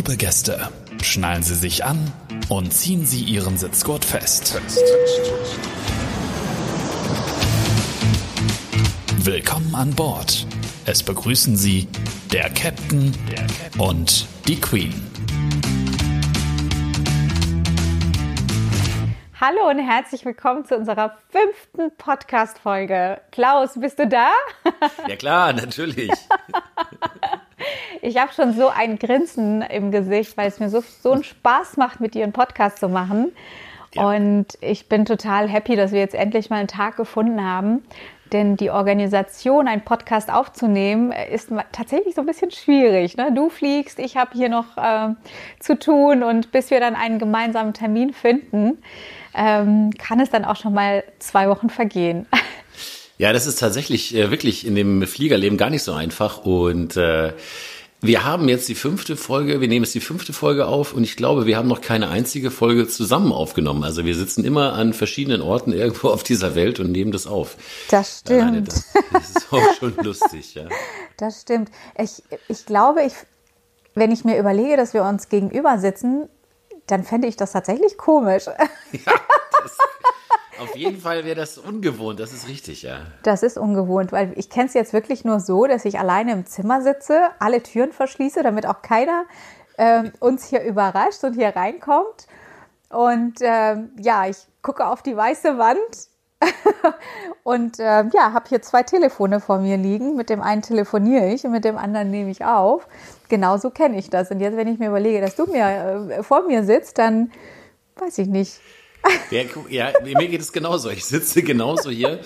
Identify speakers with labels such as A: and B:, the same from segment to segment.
A: Liebe Gäste, schnallen Sie sich an und ziehen Sie Ihren Sitzgurt fest. Willkommen an Bord. Es begrüßen Sie der Captain und die Queen.
B: Hallo und herzlich willkommen zu unserer fünften Podcast-Folge. Klaus, bist du da?
C: Ja klar, natürlich.
B: Ich habe schon so ein Grinsen im Gesicht, weil es mir so, so einen Spaß macht, mit dir einen Podcast zu machen.
C: Ja.
B: Und ich bin total happy, dass wir jetzt endlich mal einen Tag gefunden haben. Denn die Organisation, einen Podcast aufzunehmen, ist tatsächlich so ein bisschen schwierig. Ne? Du fliegst, ich habe hier noch äh, zu tun und bis wir dann einen gemeinsamen Termin finden, ähm, kann es dann auch schon mal zwei Wochen vergehen.
C: Ja, das ist tatsächlich äh, wirklich in dem Fliegerleben gar nicht so einfach. Und äh, wir haben jetzt die fünfte Folge, wir nehmen jetzt die fünfte Folge auf und ich glaube, wir haben noch keine einzige Folge zusammen aufgenommen. Also wir sitzen immer an verschiedenen Orten irgendwo auf dieser Welt und nehmen das auf.
B: Das
C: Alleine
B: stimmt.
C: das, das ist auch schon lustig, ja.
B: Das stimmt. Ich, ich glaube, ich, wenn ich mir überlege, dass wir uns gegenüber sitzen, dann fände ich das tatsächlich komisch.
C: Auf jeden Fall wäre das ungewohnt, das ist richtig, ja.
B: Das ist ungewohnt, weil ich kenne es jetzt wirklich nur so, dass ich alleine im Zimmer sitze, alle Türen verschließe, damit auch keiner ähm, uns hier überrascht und hier reinkommt. Und ähm, ja, ich gucke auf die weiße Wand und ähm, ja, habe hier zwei Telefone vor mir liegen. Mit dem einen telefoniere ich und mit dem anderen nehme ich auf. Genauso kenne ich das. Und jetzt, wenn ich mir überlege, dass du mir äh, vor mir sitzt, dann weiß ich nicht.
C: Ja, gu- ja, mir geht es genauso. Ich sitze genauso hier,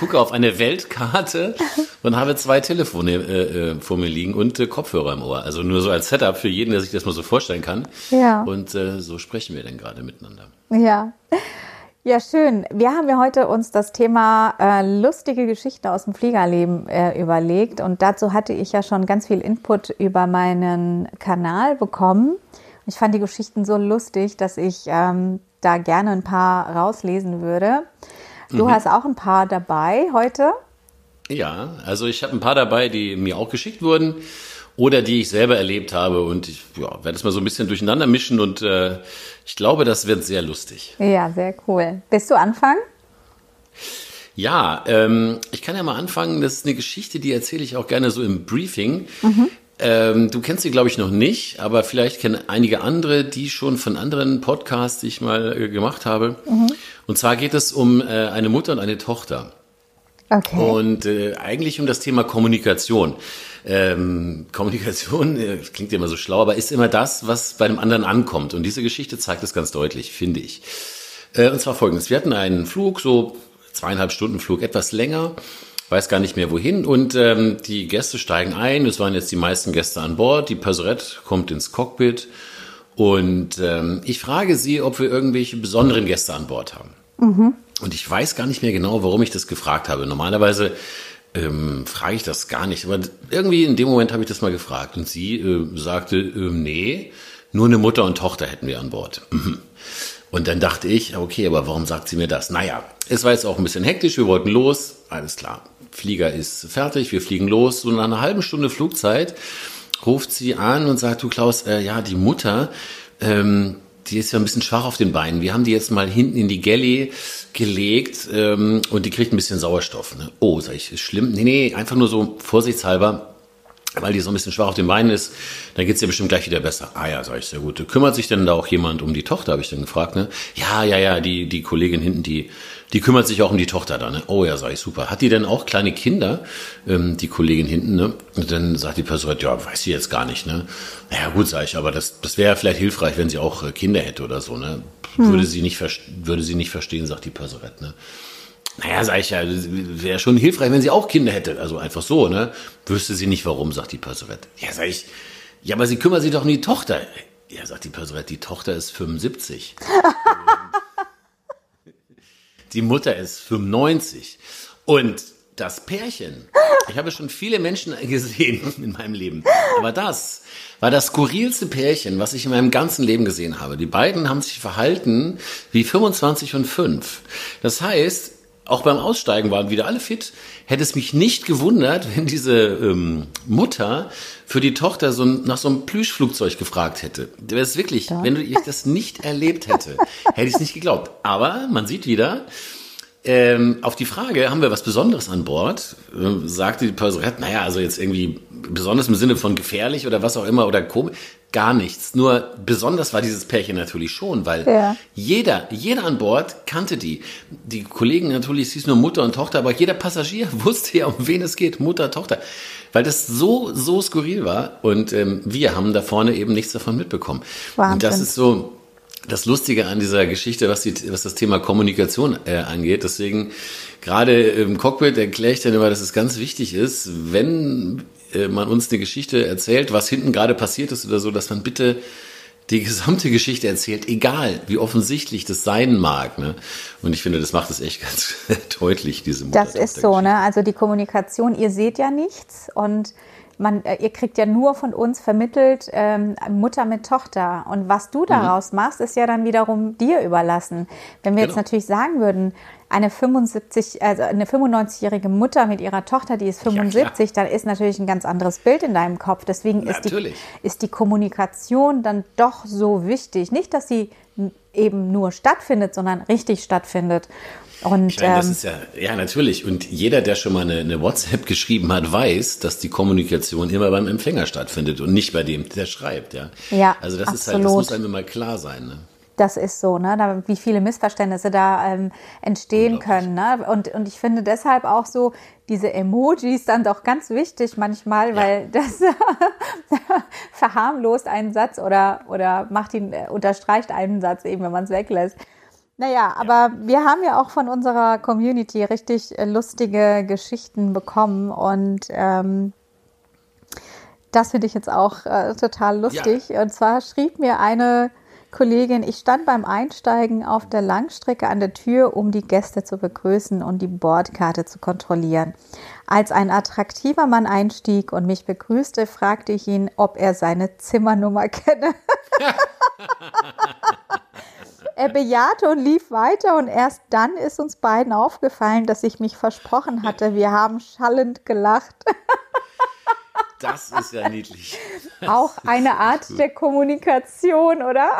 C: gucke auf eine Weltkarte und habe zwei Telefone äh, äh, vor mir liegen und äh, Kopfhörer im Ohr. Also nur so als Setup für jeden, der sich das mal so vorstellen kann.
B: Ja.
C: Und äh, so sprechen wir dann gerade miteinander.
B: Ja. Ja, schön. Wir haben ja heute uns das Thema äh, lustige Geschichten aus dem Fliegerleben äh, überlegt und dazu hatte ich ja schon ganz viel Input über meinen Kanal bekommen. Ich fand die Geschichten so lustig, dass ich ähm, da gerne ein paar rauslesen würde. Du hast auch ein paar dabei heute.
C: Ja, also ich habe ein paar dabei, die mir auch geschickt wurden oder die ich selber erlebt habe und ich ja, werde es mal so ein bisschen durcheinander mischen und äh, ich glaube, das wird sehr lustig.
B: Ja, sehr cool. Willst du anfangen?
C: Ja, ähm, ich kann ja mal anfangen. Das ist eine Geschichte, die erzähle ich auch gerne so im Briefing. Ähm, du kennst sie, glaube ich, noch nicht, aber vielleicht kennen einige andere, die schon von anderen Podcasts, die ich mal äh, gemacht habe. Und zwar geht es um äh, eine Mutter und eine Tochter.
B: Okay.
C: Und äh, eigentlich um das Thema Kommunikation. Ähm, Kommunikation äh, klingt ja immer so schlau, aber ist immer das, was bei dem anderen ankommt. Und diese Geschichte zeigt es ganz deutlich, finde ich. Äh, und zwar folgendes. Wir hatten einen Flug, so zweieinhalb Stunden Flug, etwas länger, weiß gar nicht mehr wohin. Und ähm, die Gäste steigen ein. Es waren jetzt die meisten Gäste an Bord. Die Persorette kommt ins Cockpit. Und ähm, ich frage sie, ob wir irgendwelche besonderen Gäste an Bord haben. Und ich weiß gar nicht mehr genau, warum ich das gefragt habe. Normalerweise ähm, frage ich das gar nicht. Aber irgendwie in dem Moment habe ich das mal gefragt. Und sie äh, sagte, ähm, nee, nur eine Mutter und Tochter hätten wir an Bord. Mhm. Und dann dachte ich, okay, aber warum sagt sie mir das? Naja, es war jetzt auch ein bisschen hektisch. Wir wollten los. Alles klar. Flieger ist fertig. Wir fliegen los. So nach einer halben Stunde Flugzeit ruft sie an und sagt, du Klaus, äh, ja, die Mutter, ähm, die ist ja ein bisschen schwach auf den Beinen. Wir haben die jetzt mal hinten in die Galley gelegt ähm, und die kriegt ein bisschen Sauerstoff. Ne? Oh, sag ich, ist schlimm? Nee, nee, einfach nur so vorsichtshalber, weil die so ein bisschen schwach auf den Beinen ist, dann geht's ihr bestimmt gleich wieder besser. Ah ja, sag ich, sehr gut. Kümmert sich denn da auch jemand um die Tochter, habe ich dann gefragt. Ne? Ja, ja, ja, die, die Kollegin hinten, die, die kümmert sich auch um die Tochter da. Ne? Oh ja, sag ich, super. Hat die denn auch kleine Kinder, ähm, die Kollegin hinten? Ne? Und dann sagt die Person, ja, weiß sie jetzt gar nicht. Ne? Ja gut, sag ich, aber das, das wäre vielleicht hilfreich, wenn sie auch äh, Kinder hätte oder so. Ne? Würde, sie nicht, würde sie nicht verstehen, sagt die Persorette. Ne? Naja, sag ich ja, wäre schon hilfreich, wenn sie auch Kinder hätte. Also einfach so, ne? Wüsste sie nicht warum, sagt die Persorette. Ja, sag ich, ja, aber sie kümmert sich doch um die Tochter. Ja, sagt die Persorette, die Tochter ist 75. die Mutter ist 95. Und das Pärchen, ich habe schon viele Menschen gesehen in meinem Leben, aber das war das skurrilste Pärchen, was ich in meinem ganzen Leben gesehen habe. Die beiden haben sich verhalten wie 25 und 5. Das heißt, auch beim Aussteigen waren wieder alle fit. Hätte es mich nicht gewundert, wenn diese ähm, Mutter für die Tochter so ein, nach so einem Plüschflugzeug gefragt hätte. Das ist wirklich, ja. wenn ich das nicht erlebt hätte, hätte ich es nicht geglaubt. Aber man sieht wieder, ähm, auf die Frage, haben wir was Besonderes an Bord, äh, sagte die Person, naja, also jetzt irgendwie besonders im Sinne von gefährlich oder was auch immer oder komisch, gar nichts. Nur besonders war dieses Pärchen natürlich schon, weil ja. jeder, jeder an Bord kannte die. Die Kollegen natürlich, es hieß nur Mutter und Tochter, aber jeder Passagier wusste ja, um wen es geht, Mutter, Tochter. Weil das so, so skurril war und ähm, wir haben da vorne eben nichts davon mitbekommen. Wahnsinn. Und das ist so, das Lustige an dieser Geschichte, was, die, was das Thema Kommunikation äh, angeht. Deswegen gerade im Cockpit erkläre ich dann immer, dass es ganz wichtig ist, wenn äh, man uns eine Geschichte erzählt, was hinten gerade passiert ist oder so, dass man bitte die gesamte Geschichte erzählt, egal wie offensichtlich das sein mag. Ne? Und ich finde, das macht es echt ganz deutlich, diese
B: Mutter Das ist so, ne? Also die Kommunikation, ihr seht ja nichts und man, äh, ihr kriegt ja nur von uns vermittelt ähm, Mutter mit Tochter. Und was du mhm. daraus mhm. machst, ist ja dann wiederum dir überlassen. Wenn wir genau. jetzt natürlich sagen würden, eine 75, also eine 95-jährige Mutter mit ihrer Tochter, die ist 75, ja, dann ist natürlich ein ganz anderes Bild in deinem Kopf. Deswegen ist die, ist die Kommunikation dann doch so wichtig. Nicht, dass sie eben nur stattfindet, sondern richtig stattfindet. Und,
C: meine, das ähm, ist ja, ja, natürlich. Und jeder, der schon mal eine, eine, WhatsApp geschrieben hat, weiß, dass die Kommunikation immer beim Empfänger stattfindet und nicht bei dem, der schreibt, ja.
B: Ja.
C: Also das absolut. ist halt, das muss einem immer klar sein, ne?
B: Das ist so, ne? Da, wie viele Missverständnisse da ähm, entstehen können. Ne? Und, und ich finde deshalb auch so diese Emojis dann doch ganz wichtig manchmal, ja. weil das verharmlost einen Satz oder, oder macht ihn, äh, unterstreicht einen Satz eben, wenn man es weglässt. Naja, aber wir haben ja auch von unserer Community richtig äh, lustige Geschichten bekommen und ähm, das finde ich jetzt auch äh, total lustig. Ja. Und zwar schrieb mir eine Kollegin, ich stand beim Einsteigen auf der Langstrecke an der Tür, um die Gäste zu begrüßen und die Bordkarte zu kontrollieren. Als ein attraktiver Mann einstieg und mich begrüßte, fragte ich ihn, ob er seine Zimmernummer kenne. er bejahte und lief weiter und erst dann ist uns beiden aufgefallen, dass ich mich versprochen hatte. Wir haben schallend gelacht.
C: Das ist ja niedlich.
B: Auch eine Art der Kommunikation, oder?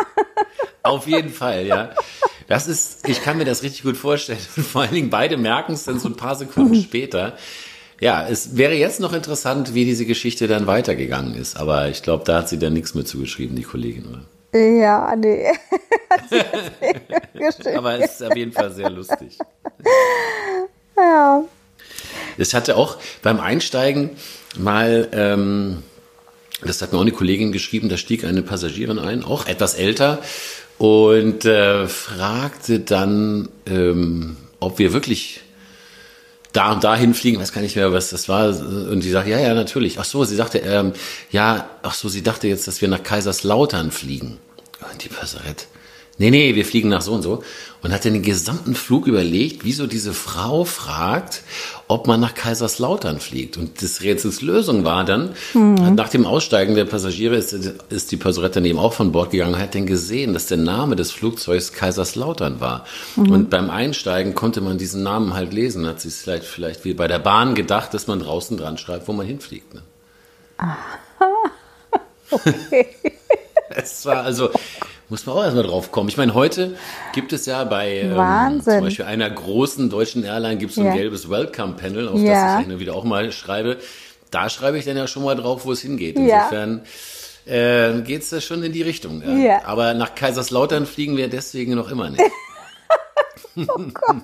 C: Auf jeden Fall, ja. Das ist, ich kann mir das richtig gut vorstellen. Und vor allen Dingen beide merken es dann so ein paar Sekunden später. Ja, es wäre jetzt noch interessant, wie diese Geschichte dann weitergegangen ist. Aber ich glaube, da hat sie dann nichts mehr zugeschrieben, die Kollegin, oder?
B: Ja, nee.
C: Aber es ist auf jeden Fall sehr lustig.
B: Ja.
C: Es hatte auch beim Einsteigen mal, ähm, das hat mir auch eine Kollegin geschrieben, da stieg eine Passagierin ein, auch etwas älter, und äh, fragte dann, ähm, ob wir wirklich da und dahin fliegen, weiß gar nicht mehr, was das war. Und sie sagt, ja, ja, natürlich. Ach so, sie sagte, ähm, ja, ach so, sie dachte jetzt, dass wir nach Kaiserslautern fliegen. Und die Passerette, nee, nee, wir fliegen nach so und so. Und hat dann den gesamten Flug überlegt, wieso diese Frau fragt, ob man nach Kaiserslautern fliegt. Und das Rätsels Lösung war dann, mhm. nach dem Aussteigen der Passagiere ist, ist die Passerette eben auch von Bord gegangen, hat dann gesehen, dass der Name des Flugzeugs Kaiserslautern war. Mhm. Und beim Einsteigen konnte man diesen Namen halt lesen, hat sie es vielleicht, vielleicht wie bei der Bahn gedacht, dass man draußen dran schreibt, wo man hinfliegt. Ne?
B: Aha. Okay.
C: es war also, muss man auch erstmal drauf kommen. Ich meine, heute gibt es ja bei ähm, zum Beispiel einer großen deutschen Airline gibt es so ein ja. gelbes Welcome-Panel, auf ja. das ich wieder auch mal schreibe. Da schreibe ich dann ja schon mal drauf, wo es hingeht. Insofern äh, geht es da schon in die Richtung. Ja. Aber nach Kaiserslautern fliegen wir deswegen noch immer nicht.
B: oh Gott.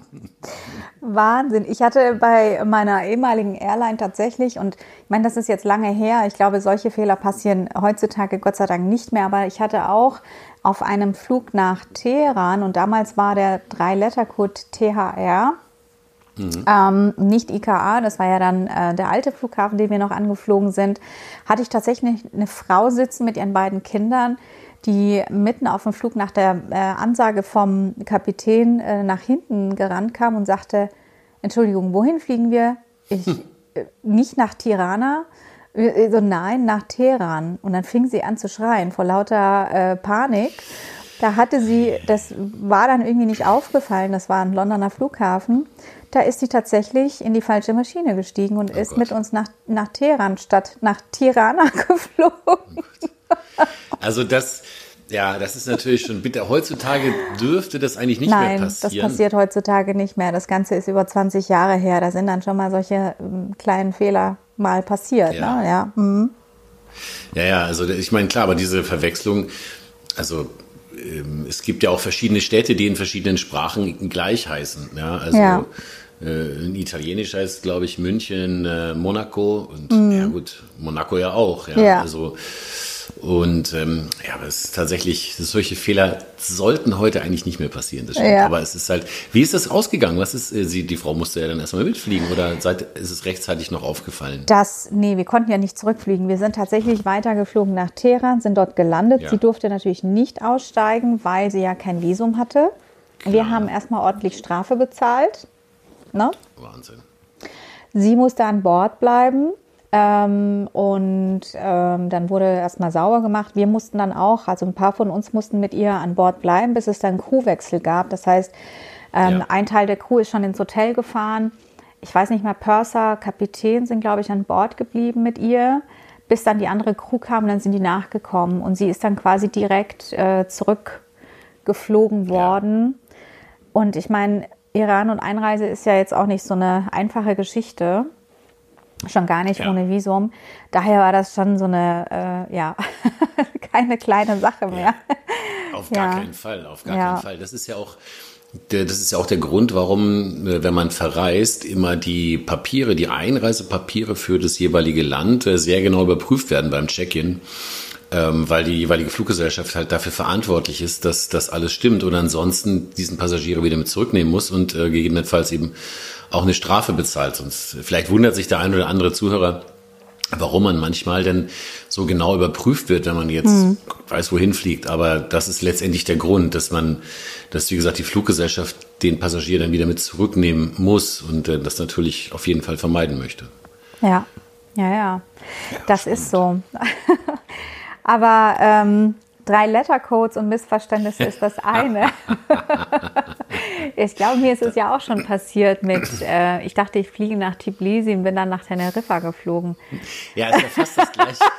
B: Wahnsinn. Ich hatte bei meiner ehemaligen Airline tatsächlich, und ich meine, das ist jetzt lange her, ich glaube, solche Fehler passieren heutzutage Gott sei Dank nicht mehr, aber ich hatte auch auf einem Flug nach Teheran und damals war der Drei-Letter-Code THR. Mhm. Ähm, nicht IKA, das war ja dann äh, der alte Flughafen, den wir noch angeflogen sind, hatte ich tatsächlich eine Frau sitzen mit ihren beiden Kindern, die mitten auf dem Flug nach der äh, Ansage vom Kapitän äh, nach hinten gerannt kam und sagte, Entschuldigung, wohin fliegen wir? Ich, äh, nicht nach Tirana, so nein, nach Teheran. Und dann fing sie an zu schreien vor lauter äh, Panik. Da hatte sie, das war dann irgendwie nicht aufgefallen, das war ein Londoner Flughafen. Da ist sie tatsächlich in die falsche Maschine gestiegen und oh ist Gott. mit uns nach, nach Teheran statt nach Tirana geflogen.
C: Also das, ja, das ist natürlich schon bitter. Heutzutage dürfte das eigentlich nicht Nein, mehr passieren.
B: Nein, das passiert heutzutage nicht mehr. Das Ganze ist über 20 Jahre her. Da sind dann schon mal solche ähm, kleinen Fehler mal passiert. Ja, ne? ja. Mhm.
C: ja, ja, also ich meine, klar, aber diese Verwechslung, also ähm, es gibt ja auch verschiedene Städte, die in verschiedenen Sprachen gleich heißen. Ja, also ja. Äh, in Italienisch heißt, glaube ich, München, äh, Monaco und mhm. ja gut, Monaco ja auch. Ja, ja. also und ähm, ja, aber es ist tatsächlich, solche Fehler sollten heute eigentlich nicht mehr passieren. Das stimmt. Ja. Aber es ist halt, wie ist das ausgegangen? Was ist, äh, sie, die Frau musste ja dann erstmal mitfliegen oder seit, ist es rechtzeitig noch aufgefallen?
B: Das, nee, wir konnten ja nicht zurückfliegen. Wir sind tatsächlich weitergeflogen nach Teheran, sind dort gelandet. Ja. Sie durfte natürlich nicht aussteigen, weil sie ja kein Visum hatte. Wir ja. haben erstmal ordentlich Strafe bezahlt. Ne?
C: Wahnsinn.
B: Sie musste an Bord bleiben. Ähm, und ähm, dann wurde erstmal sauber gemacht. Wir mussten dann auch, also ein paar von uns mussten mit ihr an Bord bleiben, bis es dann Crewwechsel gab. Das heißt, ähm, ja. ein Teil der Crew ist schon ins Hotel gefahren. Ich weiß nicht mehr, Purser, Kapitän sind, glaube ich, an Bord geblieben mit ihr, bis dann die andere Crew kam, dann sind die nachgekommen. Und sie ist dann quasi direkt äh, zurückgeflogen worden. Ja. Und ich meine, Iran und Einreise ist ja jetzt auch nicht so eine einfache Geschichte. Schon gar nicht ja. ohne Visum. Daher war das schon so eine, äh, ja, keine kleine Sache mehr.
C: Ja, auf gar ja. keinen Fall, auf gar keinen Fall. Das ist ja auch, das ist ja auch der Grund, warum, äh, wenn man verreist, immer die Papiere, die Einreisepapiere für das jeweilige Land äh, sehr genau überprüft werden beim Check-in ähm, weil die jeweilige Fluggesellschaft halt dafür verantwortlich ist, dass das alles stimmt und ansonsten diesen Passagiere wieder mit zurücknehmen muss und äh, gegebenenfalls eben auch eine Strafe bezahlt. Sonst vielleicht wundert sich der ein oder andere Zuhörer, warum man manchmal denn so genau überprüft wird, wenn man jetzt mhm. weiß, wohin fliegt. Aber das ist letztendlich der Grund, dass man, dass wie gesagt die Fluggesellschaft den Passagier dann wieder mit zurücknehmen muss und äh, das natürlich auf jeden Fall vermeiden möchte.
B: Ja, ja, ja. ja das spannend. ist so. Aber ähm, drei Lettercodes und Missverständnisse ist das eine. ich glaube, mir ist es ja auch schon passiert mit, äh, ich dachte, ich fliege nach Tbilisi und bin dann nach Teneriffa geflogen.
C: Ja, ist ja fast das Gleiche.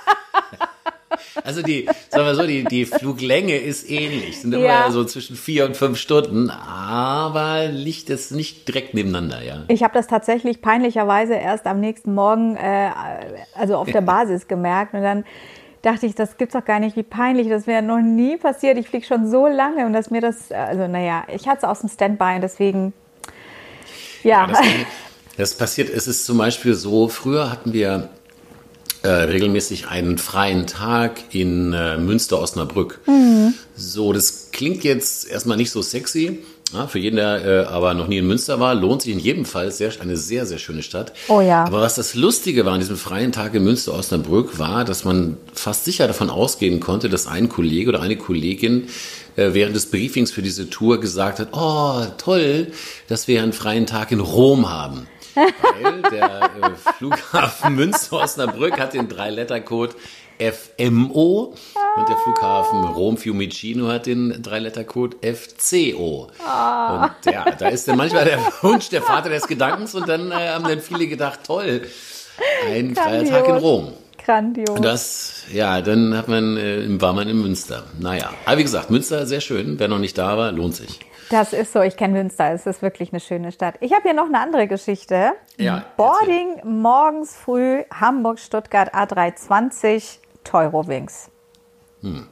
C: Also die, sagen wir so, die, die Fluglänge ist ähnlich, sind immer ja. so zwischen vier und fünf Stunden, aber liegt es nicht direkt nebeneinander, ja.
B: Ich habe das tatsächlich peinlicherweise erst am nächsten Morgen, äh, also auf der Basis gemerkt und dann dachte ich, das gibt's doch gar nicht, wie peinlich, das wäre noch nie passiert. Ich fliege schon so lange und dass mir das, also naja, ich hatte es aus dem Standby und deswegen, ja. ja
C: das, das, passiert, es ist zum Beispiel so, früher hatten wir äh, regelmäßig einen freien Tag in äh, Münster-Osnabrück. Mhm. So, das klingt jetzt erstmal nicht so sexy, ja, für jeden, der äh, aber noch nie in Münster war, lohnt sich in jedem Fall sehr, eine sehr, sehr schöne Stadt.
B: Oh ja.
C: Aber was das Lustige war an diesem freien Tag in Münster-Osnabrück war, dass man fast sicher davon ausgehen konnte, dass ein Kollege oder eine Kollegin äh, während des Briefings für diese Tour gesagt hat, oh, toll, dass wir einen freien Tag in Rom haben. Weil der äh, Flughafen Münster-Osnabrück hat den Drei-Letter-Code FMO und der Flughafen Rom Fiumicino hat den Dreilettercode FCO. Ah. Und ja, da ist dann manchmal der Wunsch der Vater des Gedankens und dann äh, haben dann viele gedacht, toll, ein freier Tag in Rom.
B: Grandios.
C: Das, ja, dann hat man, äh, war man in Münster. Naja, aber wie gesagt, Münster sehr schön. Wer noch nicht da war, lohnt sich.
B: Das ist so, ich kenne Münster, es ist wirklich eine schöne Stadt. Ich habe hier noch eine andere Geschichte.
C: Ja,
B: Boarding erzähl. morgens früh Hamburg, Stuttgart A320 Teurowings. Hm.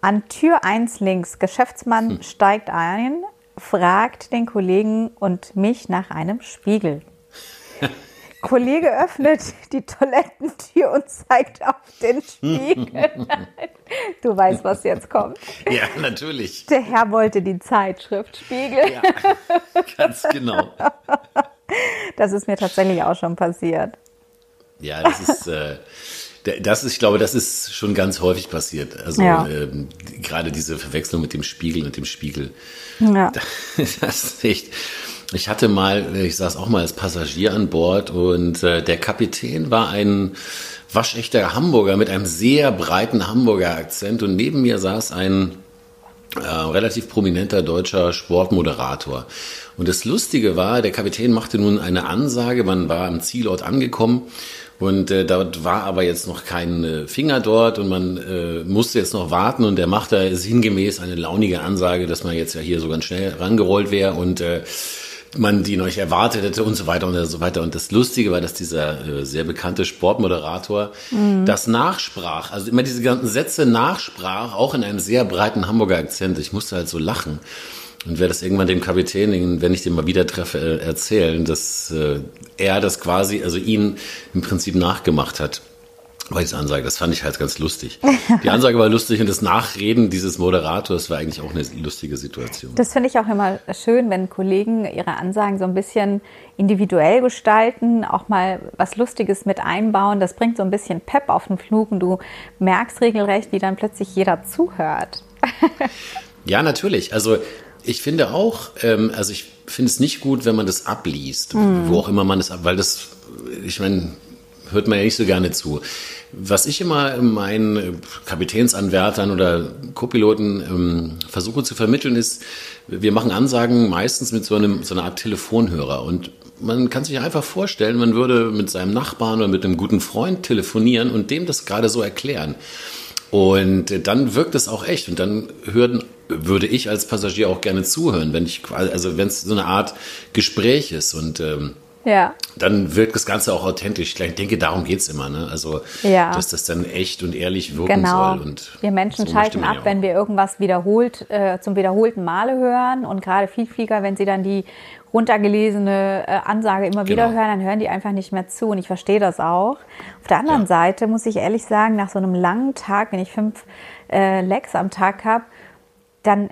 B: An Tür 1 links, Geschäftsmann hm. steigt ein, fragt den Kollegen und mich nach einem Spiegel. Kollege öffnet die Toilettentür und zeigt auf den Spiegel. du weißt, was jetzt kommt.
C: Ja, natürlich.
B: Der Herr wollte die Zeitschrift Spiegel. Ja,
C: ganz genau.
B: Das ist mir tatsächlich auch schon passiert.
C: Ja, das ist. Äh, das ist, ich glaube, das ist schon ganz häufig passiert. Also ja. ähm, gerade diese Verwechslung mit dem Spiegel und dem Spiegel. Ja. Das ist echt. Ich hatte mal, ich saß auch mal als Passagier an Bord und äh, der Kapitän war ein waschechter Hamburger mit einem sehr breiten Hamburger Akzent und neben mir saß ein Äh, relativ prominenter deutscher Sportmoderator. Und das Lustige war, der Kapitän machte nun eine Ansage, man war am Zielort angekommen und äh, dort war aber jetzt noch kein äh, Finger dort und man äh, musste jetzt noch warten und der machte sinngemäß eine launige Ansage, dass man jetzt ja hier so ganz schnell rangerollt wäre und äh, man die noch nicht erwartet hätte und so weiter und so weiter. Und das Lustige war, dass dieser äh, sehr bekannte Sportmoderator mhm. das nachsprach, also immer diese ganzen Sätze nachsprach, auch in einem sehr breiten Hamburger Akzent. Ich musste halt so lachen und werde das irgendwann dem Kapitän, wenn ich den mal wieder treffe, äh, erzählen, dass äh, er das quasi, also ihn im Prinzip nachgemacht hat. Weil ich Ansage, das fand ich halt ganz lustig. Die Ansage war lustig und das Nachreden dieses Moderators war eigentlich auch eine lustige Situation.
B: Das finde ich auch immer schön, wenn Kollegen ihre Ansagen so ein bisschen individuell gestalten, auch mal was Lustiges mit einbauen. Das bringt so ein bisschen Pep auf den Flug und du merkst regelrecht, wie dann plötzlich jeder zuhört.
C: ja, natürlich. Also ich finde auch, ähm, also ich finde es nicht gut, wenn man das abliest, mhm. wo auch immer man es ab, weil das, ich meine, hört man ja nicht so gerne zu. Was ich immer meinen Kapitänsanwärtern oder Co-Piloten ähm, versuche zu vermitteln, ist, wir machen Ansagen meistens mit so, einem, so einer Art Telefonhörer. Und man kann sich einfach vorstellen, man würde mit seinem Nachbarn oder mit einem guten Freund telefonieren und dem das gerade so erklären. Und dann wirkt es auch echt. Und dann hören, würde ich als Passagier auch gerne zuhören, wenn ich, also wenn es so eine Art Gespräch ist. Und ähm, ja. Dann wirkt das Ganze auch authentisch. Ich denke, darum geht es immer. Ne? Also, ja. dass das dann echt und ehrlich wirken genau. soll. Und
B: wir Menschen so schalten ab, wenn wir irgendwas wiederholt, äh, zum wiederholten Male hören. Und gerade Vielflieger, wenn sie dann die runtergelesene äh, Ansage immer wieder genau. hören, dann hören die einfach nicht mehr zu. Und ich verstehe das auch. Auf der anderen ja. Seite muss ich ehrlich sagen, nach so einem langen Tag, wenn ich fünf äh, Lecks am Tag habe, dann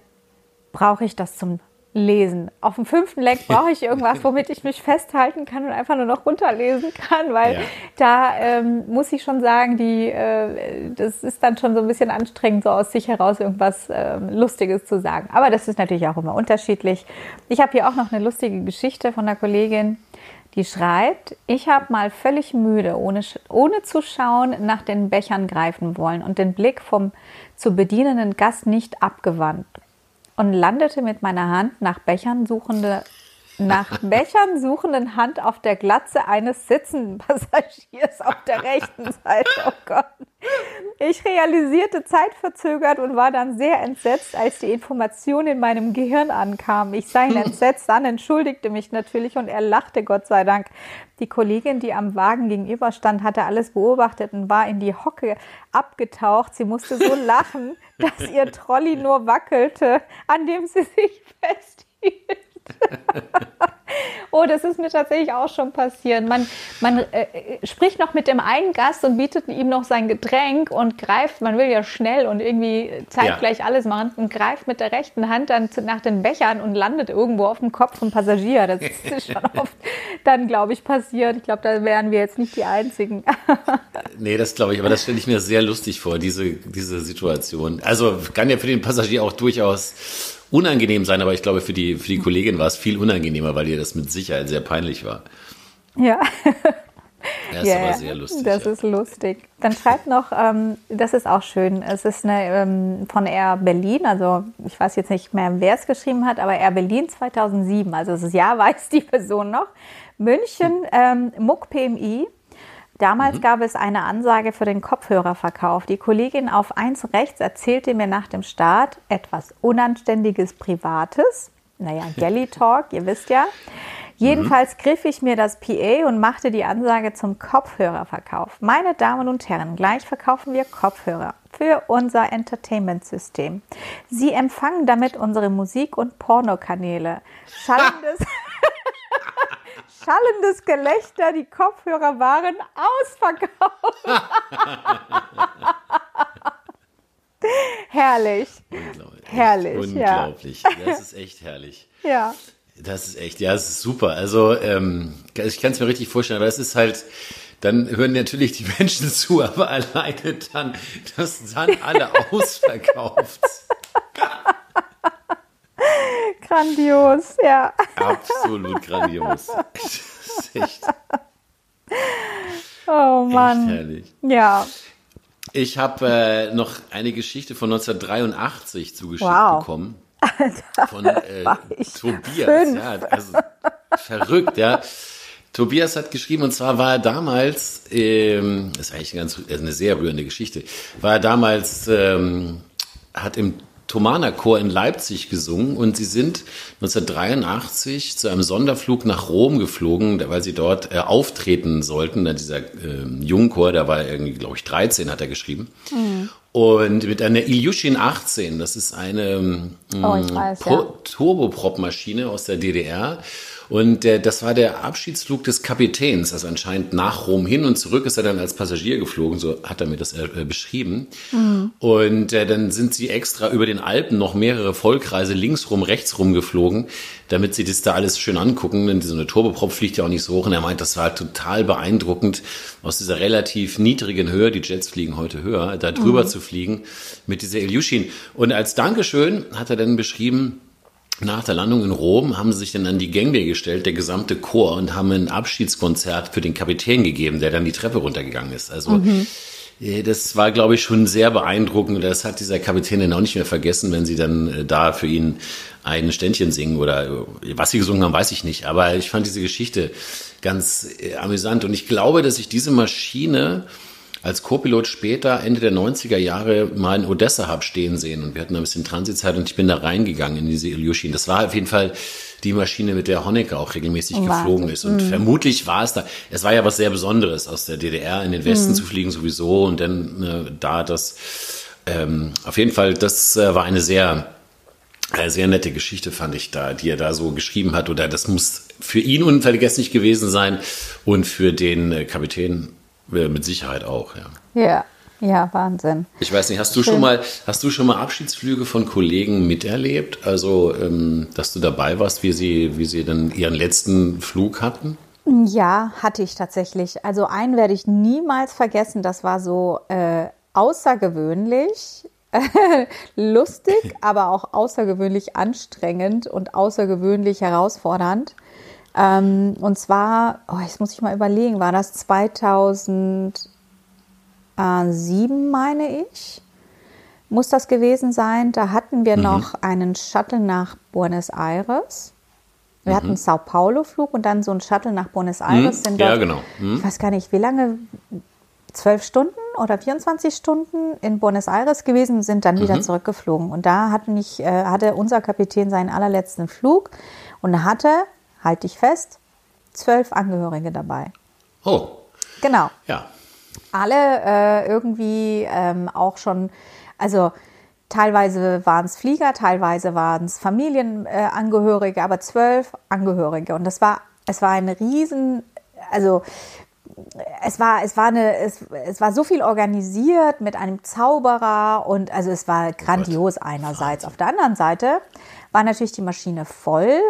B: brauche ich das zum lesen. Auf dem fünften Leck brauche ich irgendwas, womit ich mich festhalten kann und einfach nur noch runterlesen kann, weil ja. da ähm, muss ich schon sagen, die, äh, das ist dann schon so ein bisschen anstrengend, so aus sich heraus irgendwas ähm, Lustiges zu sagen. Aber das ist natürlich auch immer unterschiedlich. Ich habe hier auch noch eine lustige Geschichte von einer Kollegin, die schreibt, ich habe mal völlig müde, ohne, ohne zu schauen, nach den Bechern greifen wollen und den Blick vom zu bedienenden Gast nicht abgewandt und landete mit meiner Hand nach Bechern suchende nach Bechern suchenden Hand auf der Glatze eines sitzenden Passagiers auf der rechten Seite. Oh Gott. Ich realisierte zeitverzögert und war dann sehr entsetzt, als die Information in meinem Gehirn ankam. Ich sah ihn entsetzt an, entschuldigte mich natürlich und er lachte, Gott sei Dank. Die Kollegin, die am Wagen gegenüber stand, hatte alles beobachtet und war in die Hocke abgetaucht. Sie musste so lachen, dass ihr Trolley nur wackelte, an dem sie sich festhielt. oh, das ist mir tatsächlich auch schon passiert. Man, man äh, spricht noch mit dem einen Gast und bietet ihm noch sein Getränk und greift, man will ja schnell und irgendwie zeitgleich ja. alles machen und greift mit der rechten Hand dann zu, nach den Bechern und landet irgendwo auf dem Kopf vom Passagier. Das ist schon oft dann, glaube ich, passiert. Ich glaube, da wären wir jetzt nicht die Einzigen.
C: nee, das glaube ich, aber das stelle ich mir sehr lustig vor, diese, diese Situation. Also kann ja für den Passagier auch durchaus unangenehm sein, aber ich glaube, für die, für die Kollegin war es viel unangenehmer, weil ihr das mit Sicherheit sehr peinlich war.
B: Ja.
C: Das ist yeah, aber sehr lustig.
B: Das ja. ist lustig. Dann schreibt noch, ähm, das ist auch schön, es ist eine, ähm, von Air Berlin, also ich weiß jetzt nicht mehr, wer es geschrieben hat, aber Air Berlin 2007, also das Jahr weiß die Person noch. München, ähm, Muck PMI, Damals mhm. gab es eine Ansage für den Kopfhörerverkauf. Die Kollegin auf 1 rechts erzählte mir nach dem Start etwas Unanständiges Privates. Naja, Galley Talk, ihr wisst ja. Jedenfalls mhm. griff ich mir das PA und machte die Ansage zum Kopfhörerverkauf. Meine Damen und Herren, gleich verkaufen wir Kopfhörer für unser Entertainment-System. Sie empfangen damit unsere Musik- und Pornokanäle. Schallendes. schallendes Gelächter, die Kopfhörer waren ausverkauft. herrlich. Unglaublich. Herrlich.
C: Unglaublich. Ja. Das ist echt herrlich.
B: Ja.
C: Das ist echt, ja, das ist super. Also ähm, ich kann es mir richtig vorstellen, aber es ist halt, dann hören natürlich die Menschen zu, aber alleine dann, dass dann alle ausverkauft.
B: Grandios, ja.
C: Absolut grandios. Echt.
B: Oh Mann. Echt herrlich. Ja.
C: Ich habe äh, noch eine Geschichte von 1983 zugeschickt wow. bekommen. Von äh, Tobias. Fünf. Ja, also, verrückt, ja. Tobias hat geschrieben, und zwar war er damals, ähm, das ist eigentlich eine, ganz, eine sehr rührende Geschichte, war er damals, ähm, hat im Thomaner Chor in Leipzig gesungen und sie sind 1983 zu einem Sonderflug nach Rom geflogen, weil sie dort äh, auftreten sollten. Dieser äh, Jungchor, der war irgendwie, glaube ich, 13, hat er geschrieben. Mhm. Und mit einer Ilyushin 18, das ist eine ähm, oh, ja. Turboprop-Maschine aus der DDR. Und äh, das war der Abschiedsflug des Kapitäns. Also anscheinend nach Rom hin und zurück ist er dann als Passagier geflogen, so hat er mir das äh, beschrieben. Mhm. Und äh, dann sind sie extra über den Alpen noch mehrere Vollkreise linksrum, rechtsrum geflogen, damit sie das da alles schön angucken. Denn so eine Turboprop fliegt ja auch nicht so hoch. Und er meint, das war total beeindruckend, aus dieser relativ niedrigen Höhe, die Jets fliegen heute höher, da drüber mhm. zu fliegen mit dieser Ilyushin. Und als Dankeschön hat er dann beschrieben, nach der Landung in Rom haben sie sich dann an die Gangway gestellt, der gesamte Chor, und haben ein Abschiedskonzert für den Kapitän gegeben, der dann die Treppe runtergegangen ist. Also mhm. Äh, das war, glaube ich, schon sehr beeindruckend. Das hat dieser Kapitän dann auch nicht mehr vergessen, wenn sie dann äh, da für ihn ein Ständchen singen oder äh, was sie gesungen haben, weiß ich nicht. Aber ich fand diese Geschichte ganz amüsant. Und ich glaube, dass ich diese Maschine als Co-Pilot später, Ende der 90er Jahre, mal in Odessa habe stehen sehen. Und wir hatten ein bisschen Transitzeit und ich bin da reingegangen in diese Ilyushin. Das war auf jeden Fall die Maschine, mit der Honecker auch regelmäßig Wahnsinn. geflogen ist. Und mhm. vermutlich war es da, es war ja was sehr Besonderes, aus der DDR in den Westen mhm. zu fliegen sowieso. Und dann äh, da das, ähm, auf jeden Fall, das äh, war eine sehr, äh, sehr nette Geschichte, fand ich da, die er da so geschrieben hat. Oder das muss für ihn unvergesslich gewesen sein und für den äh, Kapitän mit Sicherheit auch,
B: ja. Ja. Ja, Wahnsinn.
C: Ich weiß nicht, hast du Schön. schon mal, hast du schon mal Abschiedsflüge von Kollegen miterlebt? Also, ähm, dass du dabei warst, wie sie, wie sie dann ihren letzten Flug hatten?
B: Ja, hatte ich tatsächlich. Also einen werde ich niemals vergessen. Das war so äh, außergewöhnlich, lustig, aber auch außergewöhnlich anstrengend und außergewöhnlich herausfordernd. Ähm, und zwar, oh, jetzt muss ich mal überlegen, war das 2007, meine ich? Muss das gewesen sein? Da hatten wir mhm. noch einen Shuttle nach Buenos Aires. Wir mhm. hatten Sao Paulo-Flug und dann so ein Shuttle nach Buenos Aires.
C: Mhm. Sind dort, ja, genau.
B: Mhm. Ich weiß gar nicht, wie lange, zwölf Stunden oder 24 Stunden in Buenos Aires gewesen, sind dann wieder mhm. zurückgeflogen. Und da hatten ich, äh, hatte unser Kapitän seinen allerletzten Flug und hatte halte ich fest, zwölf Angehörige dabei.
C: Oh.
B: Genau.
C: Ja.
B: Alle äh, irgendwie ähm, auch schon, also teilweise waren es Flieger, teilweise waren es Familienangehörige, äh, aber zwölf Angehörige. Und das war, es war ein riesen, also es war, es war eine, es, es war so viel organisiert mit einem Zauberer und also es war grandios einerseits. Auf der anderen Seite war natürlich die Maschine voll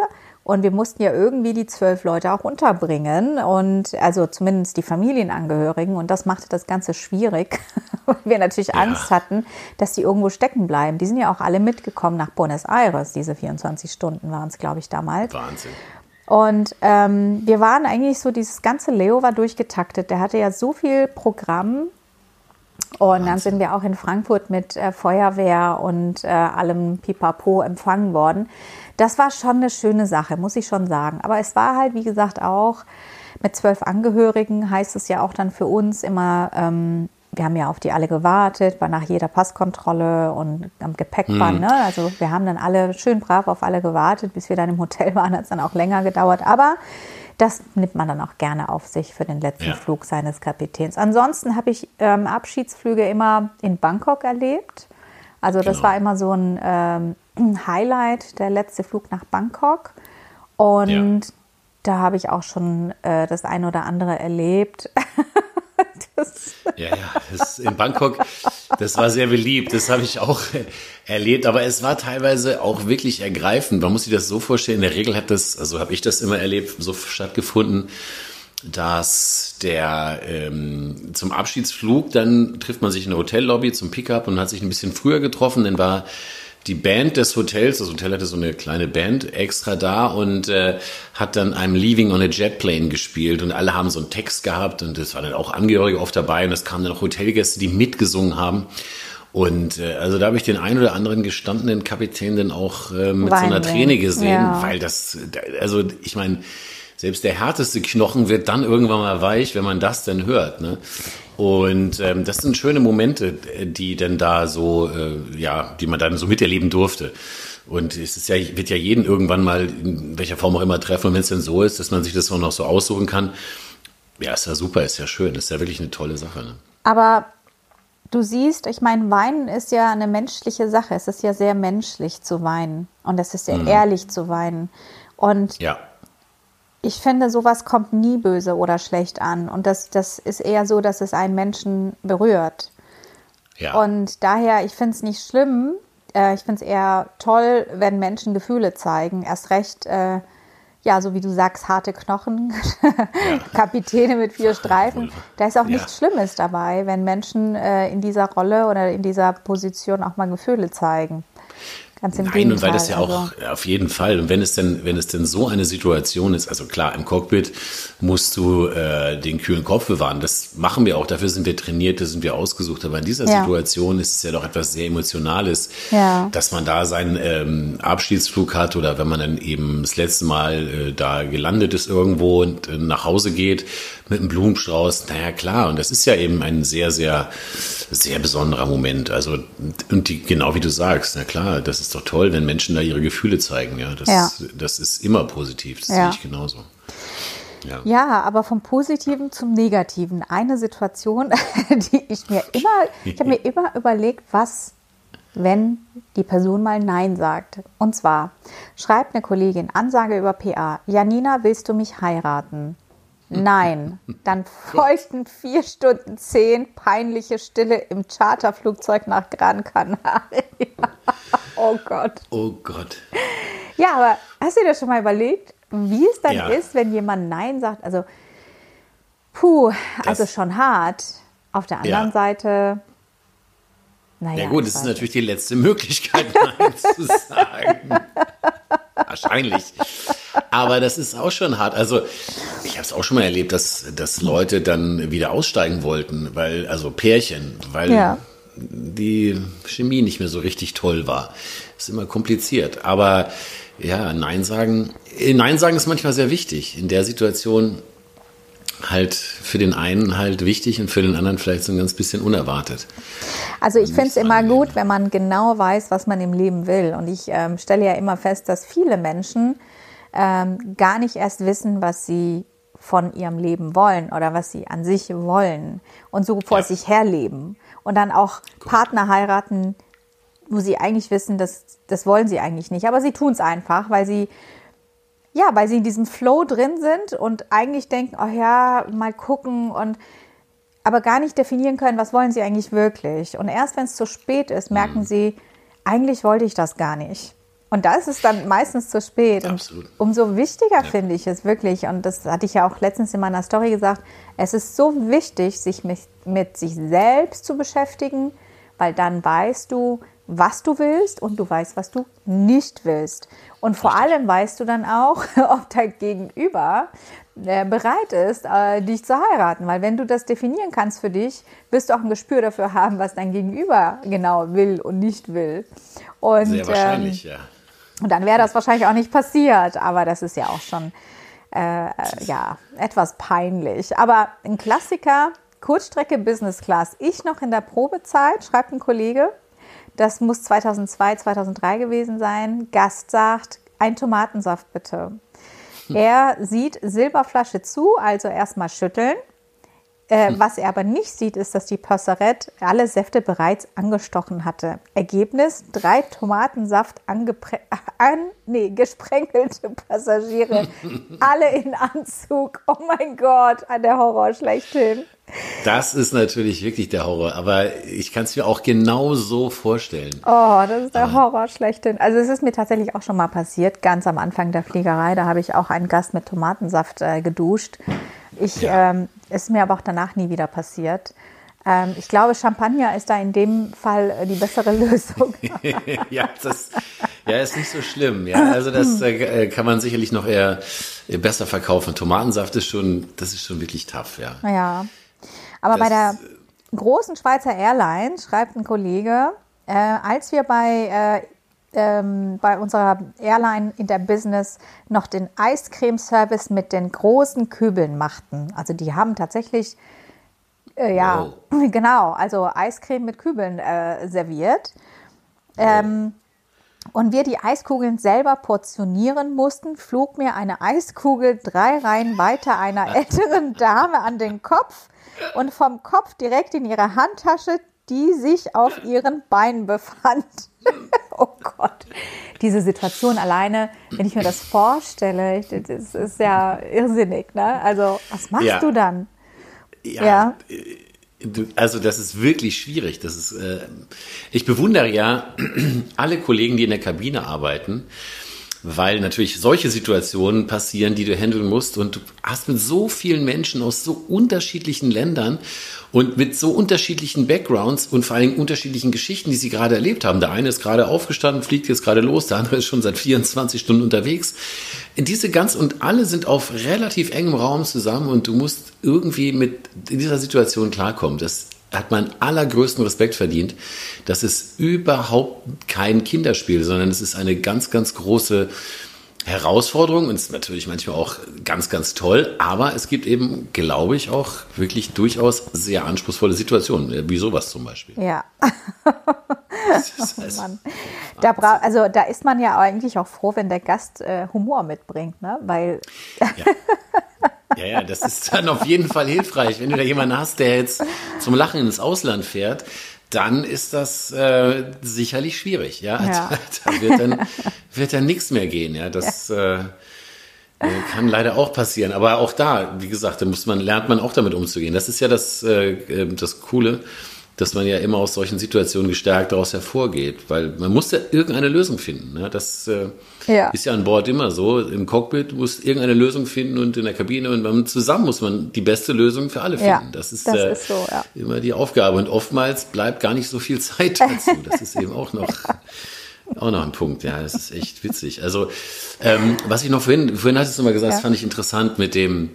B: und wir mussten ja irgendwie die zwölf Leute auch unterbringen und also zumindest die Familienangehörigen. Und das machte das Ganze schwierig, weil wir natürlich ja. Angst hatten, dass die irgendwo stecken bleiben. Die sind ja auch alle mitgekommen nach Buenos Aires. Diese 24 Stunden waren es, glaube ich, damals.
C: Wahnsinn.
B: Und ähm, wir waren eigentlich so, dieses ganze Leo war durchgetaktet. Der hatte ja so viel Programm. Und dann sind wir auch in Frankfurt mit äh, Feuerwehr und äh, allem Pipapo empfangen worden das war schon eine schöne Sache, muss ich schon sagen. Aber es war halt, wie gesagt, auch mit zwölf Angehörigen heißt es ja auch dann für uns immer, ähm, wir haben ja auf die alle gewartet, war nach jeder Passkontrolle und am Gepäckband. Mhm. Ne? Also wir haben dann alle schön brav auf alle gewartet, bis wir dann im Hotel waren, hat es dann auch länger gedauert. Aber das nimmt man dann auch gerne auf sich für den letzten ja. Flug seines Kapitäns. Ansonsten habe ich ähm, Abschiedsflüge immer in Bangkok erlebt. Also das genau. war immer so ein ähm, Highlight, der letzte Flug nach Bangkok. Und ja. da habe ich auch schon äh, das ein oder andere erlebt.
C: ja, ja, das in Bangkok, das war sehr beliebt, das habe ich auch erlebt, aber es war teilweise auch wirklich ergreifend. Man muss sich das so vorstellen, in der Regel hat das, also habe ich das immer erlebt, so stattgefunden, dass der ähm, zum Abschiedsflug, dann trifft man sich in der Hotellobby zum Pickup und hat sich ein bisschen früher getroffen, dann war die Band des Hotels, das Hotel hatte so eine kleine Band extra da und äh, hat dann einem Leaving on a Jet Plane gespielt und alle haben so einen Text gehabt und es waren dann auch Angehörige oft dabei und es kamen dann auch Hotelgäste, die mitgesungen haben. Und äh, also da habe ich den ein oder anderen gestandenen Kapitän dann auch äh, mit Weinen. so einer Träne gesehen, ja. weil das, also ich meine, selbst der härteste Knochen wird dann irgendwann mal weich, wenn man das denn hört. Ne? Und ähm, das sind schöne Momente, die denn da so, äh, ja, die man dann so miterleben durfte. Und es ist ja, wird ja jeden irgendwann mal in welcher Form auch immer treffen. Und wenn es denn so ist, dass man sich das auch noch so aussuchen kann, ja, ist ja super, ist ja schön, ist ja wirklich eine tolle Sache. Ne?
B: Aber du siehst, ich meine, Weinen ist ja eine menschliche Sache. Es ist ja sehr menschlich zu weinen. Und es ist sehr mhm. ehrlich zu weinen. Und ja ich finde, sowas kommt nie böse oder schlecht an. Und das, das ist eher so, dass es einen Menschen berührt. Ja. Und daher, ich finde es nicht schlimm. Äh, ich finde es eher toll, wenn Menschen Gefühle zeigen. Erst recht, äh, ja, so wie du sagst, harte Knochen, ja. Kapitäne mit vier Streifen. Da ist auch ja. nichts Schlimmes dabei, wenn Menschen äh, in dieser Rolle oder in dieser Position auch mal Gefühle zeigen.
C: Ganz im Nein, Gegenteil. und weil das ja auch also. auf jeden Fall, und wenn es denn, wenn es denn so eine Situation ist, also klar, im Cockpit musst du äh, den kühlen Kopf bewahren. Das machen wir auch, dafür sind wir trainiert, da sind wir ausgesucht. Aber in dieser ja. Situation ist es ja doch etwas sehr Emotionales, ja. dass man da seinen ähm, Abschiedsflug hat oder wenn man dann eben das letzte Mal äh, da gelandet ist irgendwo und äh, nach Hause geht mit einem Blumenstrauß. Naja, klar, und das ist ja eben ein sehr, sehr, sehr besonderer Moment. Also, und die, genau wie du sagst, na klar, das ist ist doch toll, wenn Menschen da ihre Gefühle zeigen. Ja, das, ja. das ist immer positiv. Das ja. sehe ich genauso.
B: Ja. ja. aber vom Positiven zum Negativen. Eine Situation, die ich mir immer, ich habe mir immer überlegt, was, wenn die Person mal Nein sagt. Und zwar schreibt eine Kollegin Ansage über PA. Janina, willst du mich heiraten? Nein. Dann folgten vier Stunden zehn peinliche Stille im Charterflugzeug nach Gran Canaria. oh Gott.
C: Oh Gott.
B: Ja, aber hast du dir schon mal überlegt, wie es dann ja. ist, wenn jemand Nein sagt? Also, puh, also das, schon hart. Auf der anderen ja. Seite,
C: naja. Ja gut, es ist natürlich die letzte Möglichkeit, Nein zu sagen. Wahrscheinlich. Aber das ist auch schon hart. Also ich habe es auch schon mal erlebt, dass, dass Leute dann wieder aussteigen wollten, weil, also Pärchen, weil ja. die Chemie nicht mehr so richtig toll war. Ist immer kompliziert. Aber ja, Nein sagen, Nein sagen ist manchmal sehr wichtig. In der Situation halt für den einen halt wichtig und für den anderen vielleicht so ein ganz bisschen unerwartet.
B: Also ich finde es immer gut, wenn man genau weiß, was man im Leben will. Und ich ähm, stelle ja immer fest, dass viele Menschen ähm, gar nicht erst wissen, was sie von ihrem Leben wollen oder was sie an sich wollen und so vor ja. sich herleben und dann auch Gut. Partner heiraten, wo sie eigentlich wissen, dass das wollen sie eigentlich nicht, aber sie tun es einfach, weil sie ja, weil sie in diesem Flow drin sind und eigentlich denken, oh ja, mal gucken und aber gar nicht definieren können, was wollen sie eigentlich wirklich. Und erst wenn es zu spät ist, merken mhm. sie, eigentlich wollte ich das gar nicht. Und da ist es dann meistens zu spät. Absolut. Und umso wichtiger ja. finde ich es wirklich, und das hatte ich ja auch letztens in meiner Story gesagt, es ist so wichtig, sich mit, mit sich selbst zu beschäftigen, weil dann weißt du, was du willst und du weißt, was du nicht willst. Und vor allem weißt du dann auch, ob dein Gegenüber äh, bereit ist, äh, dich zu heiraten. Weil wenn du das definieren kannst für dich, wirst du auch ein Gespür dafür haben, was dein Gegenüber genau will und nicht will. Und,
C: Sehr wahrscheinlich, ähm, ja.
B: Und dann wäre das wahrscheinlich auch nicht passiert. Aber das ist ja auch schon äh, äh ja, etwas peinlich. Aber ein Klassiker, Kurzstrecke Business Class. Ich noch in der Probezeit, schreibt ein Kollege, das muss 2002, 2003 gewesen sein. Gast sagt, ein Tomatensaft bitte. Hm. Er sieht Silberflasche zu, also erstmal schütteln. Äh, hm. Was er aber nicht sieht, ist, dass die Passerette alle Säfte bereits angestochen hatte. Ergebnis: drei Tomatensaft an, nee, gesprenkelte Passagiere, alle in Anzug. Oh mein Gott, der Horror schlechthin.
C: Das ist natürlich wirklich der Horror, aber ich kann es mir auch genau so vorstellen.
B: Oh, das ist der aber Horror schlechthin. Also es ist mir tatsächlich auch schon mal passiert, ganz am Anfang der Fliegerei. Da habe ich auch einen Gast mit Tomatensaft äh, geduscht. Ich, ja. ähm, ist mir aber auch danach nie wieder passiert. Ähm, ich glaube, Champagner ist da in dem Fall äh, die bessere Lösung.
C: ja, das ja, ist nicht so schlimm. Ja, also das äh, kann man sicherlich noch eher besser verkaufen. Tomatensaft ist schon, das ist schon wirklich tough, ja.
B: Ja. Aber das, bei der großen Schweizer Airline schreibt ein Kollege, äh, als wir bei, äh, ähm, bei unserer Airline in der Business noch den Eiscreme-Service mit den großen Kübeln machten. Also die haben tatsächlich, äh, ja, wow. genau, also Eiscreme mit Kübeln äh, serviert. Ähm, und wir die Eiskugeln selber portionieren mussten, flog mir eine Eiskugel drei Reihen weiter einer älteren Dame an den Kopf und vom Kopf direkt in ihre Handtasche, die sich auf ihren Beinen befand. oh Gott. Diese Situation alleine, wenn ich mir das vorstelle, das ist ja irrsinnig, ne? Also, was machst ja. du dann?
C: ja. ja also das ist wirklich schwierig. Das ist, äh, ich bewundere ja alle Kollegen, die in der Kabine arbeiten, weil natürlich solche Situationen passieren, die du handeln musst und du hast mit so vielen Menschen aus so unterschiedlichen Ländern und mit so unterschiedlichen Backgrounds und vor allem unterschiedlichen Geschichten, die sie gerade erlebt haben. Der eine ist gerade aufgestanden, fliegt jetzt gerade los, der andere ist schon seit 24 Stunden unterwegs. Diese ganz und alle sind auf relativ engem Raum zusammen und du musst irgendwie mit dieser Situation klarkommen. Das hat man allergrößten Respekt verdient. Das ist überhaupt kein Kinderspiel, sondern es ist eine ganz, ganz große Herausforderung und ist natürlich manchmal auch ganz, ganz toll. Aber es gibt eben, glaube ich, auch wirklich durchaus sehr anspruchsvolle Situationen, wie sowas zum Beispiel.
B: Ja. oh Mann. Da also da ist man ja eigentlich auch froh, wenn der Gast äh, Humor mitbringt, ne? Weil
C: ja. Ja, ja, das ist dann auf jeden Fall hilfreich. Wenn du da jemanden hast, der jetzt zum Lachen ins Ausland fährt, dann ist das äh, sicherlich schwierig. Ja, ja. Da, da, wird dann, wird dann nichts mehr gehen. Ja, das ja. Äh, äh, kann leider auch passieren. Aber auch da, wie gesagt, da muss man, lernt man auch damit umzugehen. Das ist ja das, äh, äh das Coole dass man ja immer aus solchen Situationen gestärkt daraus hervorgeht, weil man muss ja irgendeine Lösung finden. Ne? Das äh, ja. ist ja an Bord immer so. Im Cockpit muss irgendeine Lösung finden und in der Kabine und man, zusammen muss man die beste Lösung für alle finden. Ja, das ist, das äh, ist so, ja. immer die Aufgabe und oftmals bleibt gar nicht so viel Zeit dazu. Das ist eben auch noch auch noch ein Punkt. Ja, das ist echt witzig. Also ähm, was ich noch vorhin, vorhin hattest du mal gesagt, fand ich interessant mit dem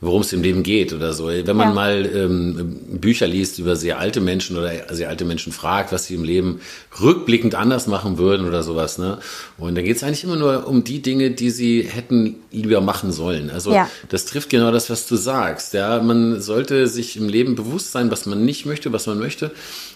C: worum es im Leben geht oder so. Wenn man ja. mal ähm, Bücher liest über sehr alte Menschen oder sehr alte Menschen fragt, was sie im Leben rückblickend anders machen würden oder sowas, ne? Und da geht es eigentlich immer nur um die Dinge, die sie hätten lieber machen sollen. Also ja. das trifft genau das, was du sagst. Ja, man sollte sich im Leben bewusst sein, was man nicht möchte, was man möchte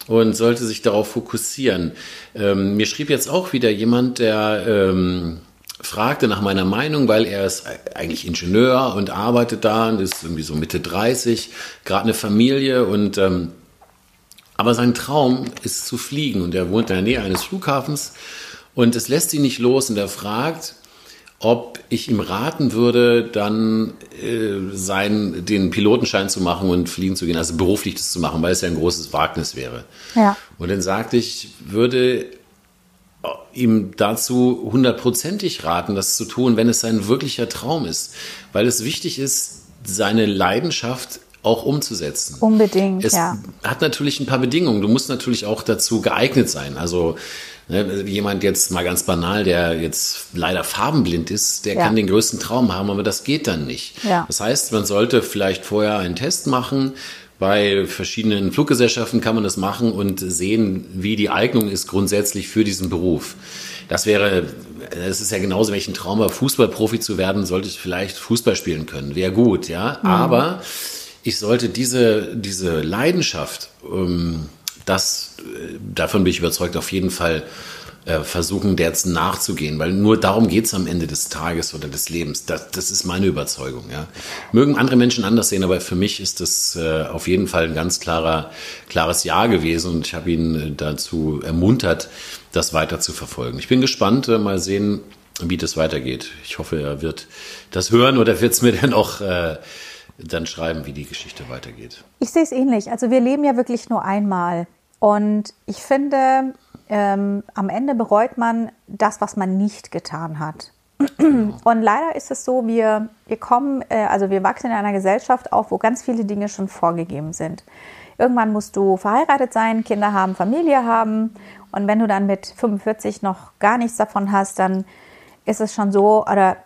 C: und sollte sich darauf fokussieren. Ähm, mir schrieb jetzt auch wieder jemand, der ähm, fragte nach meiner Meinung, weil er ist eigentlich Ingenieur und arbeitet da und ist irgendwie so Mitte 30, gerade eine Familie und ähm, aber sein Traum ist zu fliegen und er wohnt in der Nähe eines Flughafens und es lässt ihn nicht los und er fragt, ob ich ihm raten würde, dann äh, sein, den Pilotenschein zu machen und fliegen zu gehen, also beruflich das zu machen, weil es ja ein großes Wagnis wäre. Ja. Und dann sagte ich, würde ihm dazu hundertprozentig raten, das zu tun, wenn es sein wirklicher Traum ist. Weil es wichtig ist, seine Leidenschaft auch umzusetzen.
B: Unbedingt,
C: es
B: ja.
C: hat natürlich ein paar Bedingungen. Du musst natürlich auch dazu geeignet sein. Also jemand jetzt mal ganz banal, der jetzt leider farbenblind ist, der ja. kann den größten Traum haben, aber das geht dann nicht. Ja. Das heißt, man sollte vielleicht vorher einen Test machen, bei verschiedenen Fluggesellschaften kann man das machen und sehen, wie die Eignung ist grundsätzlich für diesen Beruf. Das wäre, das ist ja genauso, ein Traum Fußballprofi zu werden, sollte ich vielleicht Fußball spielen können. Wäre gut, ja. Mhm. Aber ich sollte diese, diese Leidenschaft, ähm, das, äh, davon bin ich überzeugt, auf jeden Fall äh, versuchen, der jetzt nachzugehen, weil nur darum geht es am Ende des Tages oder des Lebens. Das, das ist meine Überzeugung. Ja. Mögen andere Menschen anders sehen, aber für mich ist das äh, auf jeden Fall ein ganz klarer, klares Ja gewesen und ich habe ihn äh, dazu ermuntert, das weiter zu verfolgen. Ich bin gespannt, äh, mal sehen, wie das weitergeht. Ich hoffe, er wird das hören oder wird es mir dann auch äh, dann schreiben, wie die Geschichte weitergeht.
B: Ich sehe es ähnlich. Also wir leben ja wirklich nur einmal. Und ich finde, ähm, am Ende bereut man das, was man nicht getan hat. Genau. Und leider ist es so, wir, wir kommen, äh, also wir wachsen in einer Gesellschaft auf, wo ganz viele Dinge schon vorgegeben sind. Irgendwann musst du verheiratet sein, Kinder haben, Familie haben. Und wenn du dann mit 45 noch gar nichts davon hast, dann ist es schon so, oder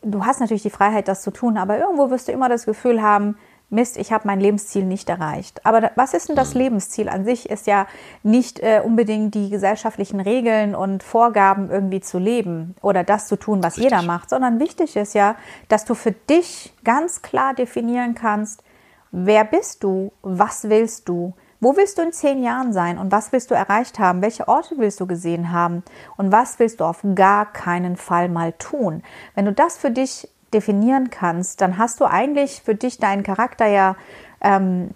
B: du hast natürlich die Freiheit, das zu tun, aber irgendwo wirst du immer das Gefühl haben, Mist, ich habe mein Lebensziel nicht erreicht. Aber was ist denn das mhm. Lebensziel an sich? Ist ja nicht äh, unbedingt die gesellschaftlichen Regeln und Vorgaben irgendwie zu leben oder das zu tun, was Richtig. jeder macht, sondern wichtig ist ja, dass du für dich ganz klar definieren kannst, wer bist du, was willst du, wo willst du in zehn Jahren sein und was willst du erreicht haben, welche Orte willst du gesehen haben und was willst du auf gar keinen Fall mal tun. Wenn du das für dich definieren kannst, dann hast du eigentlich für dich deinen Charakter ja ähm,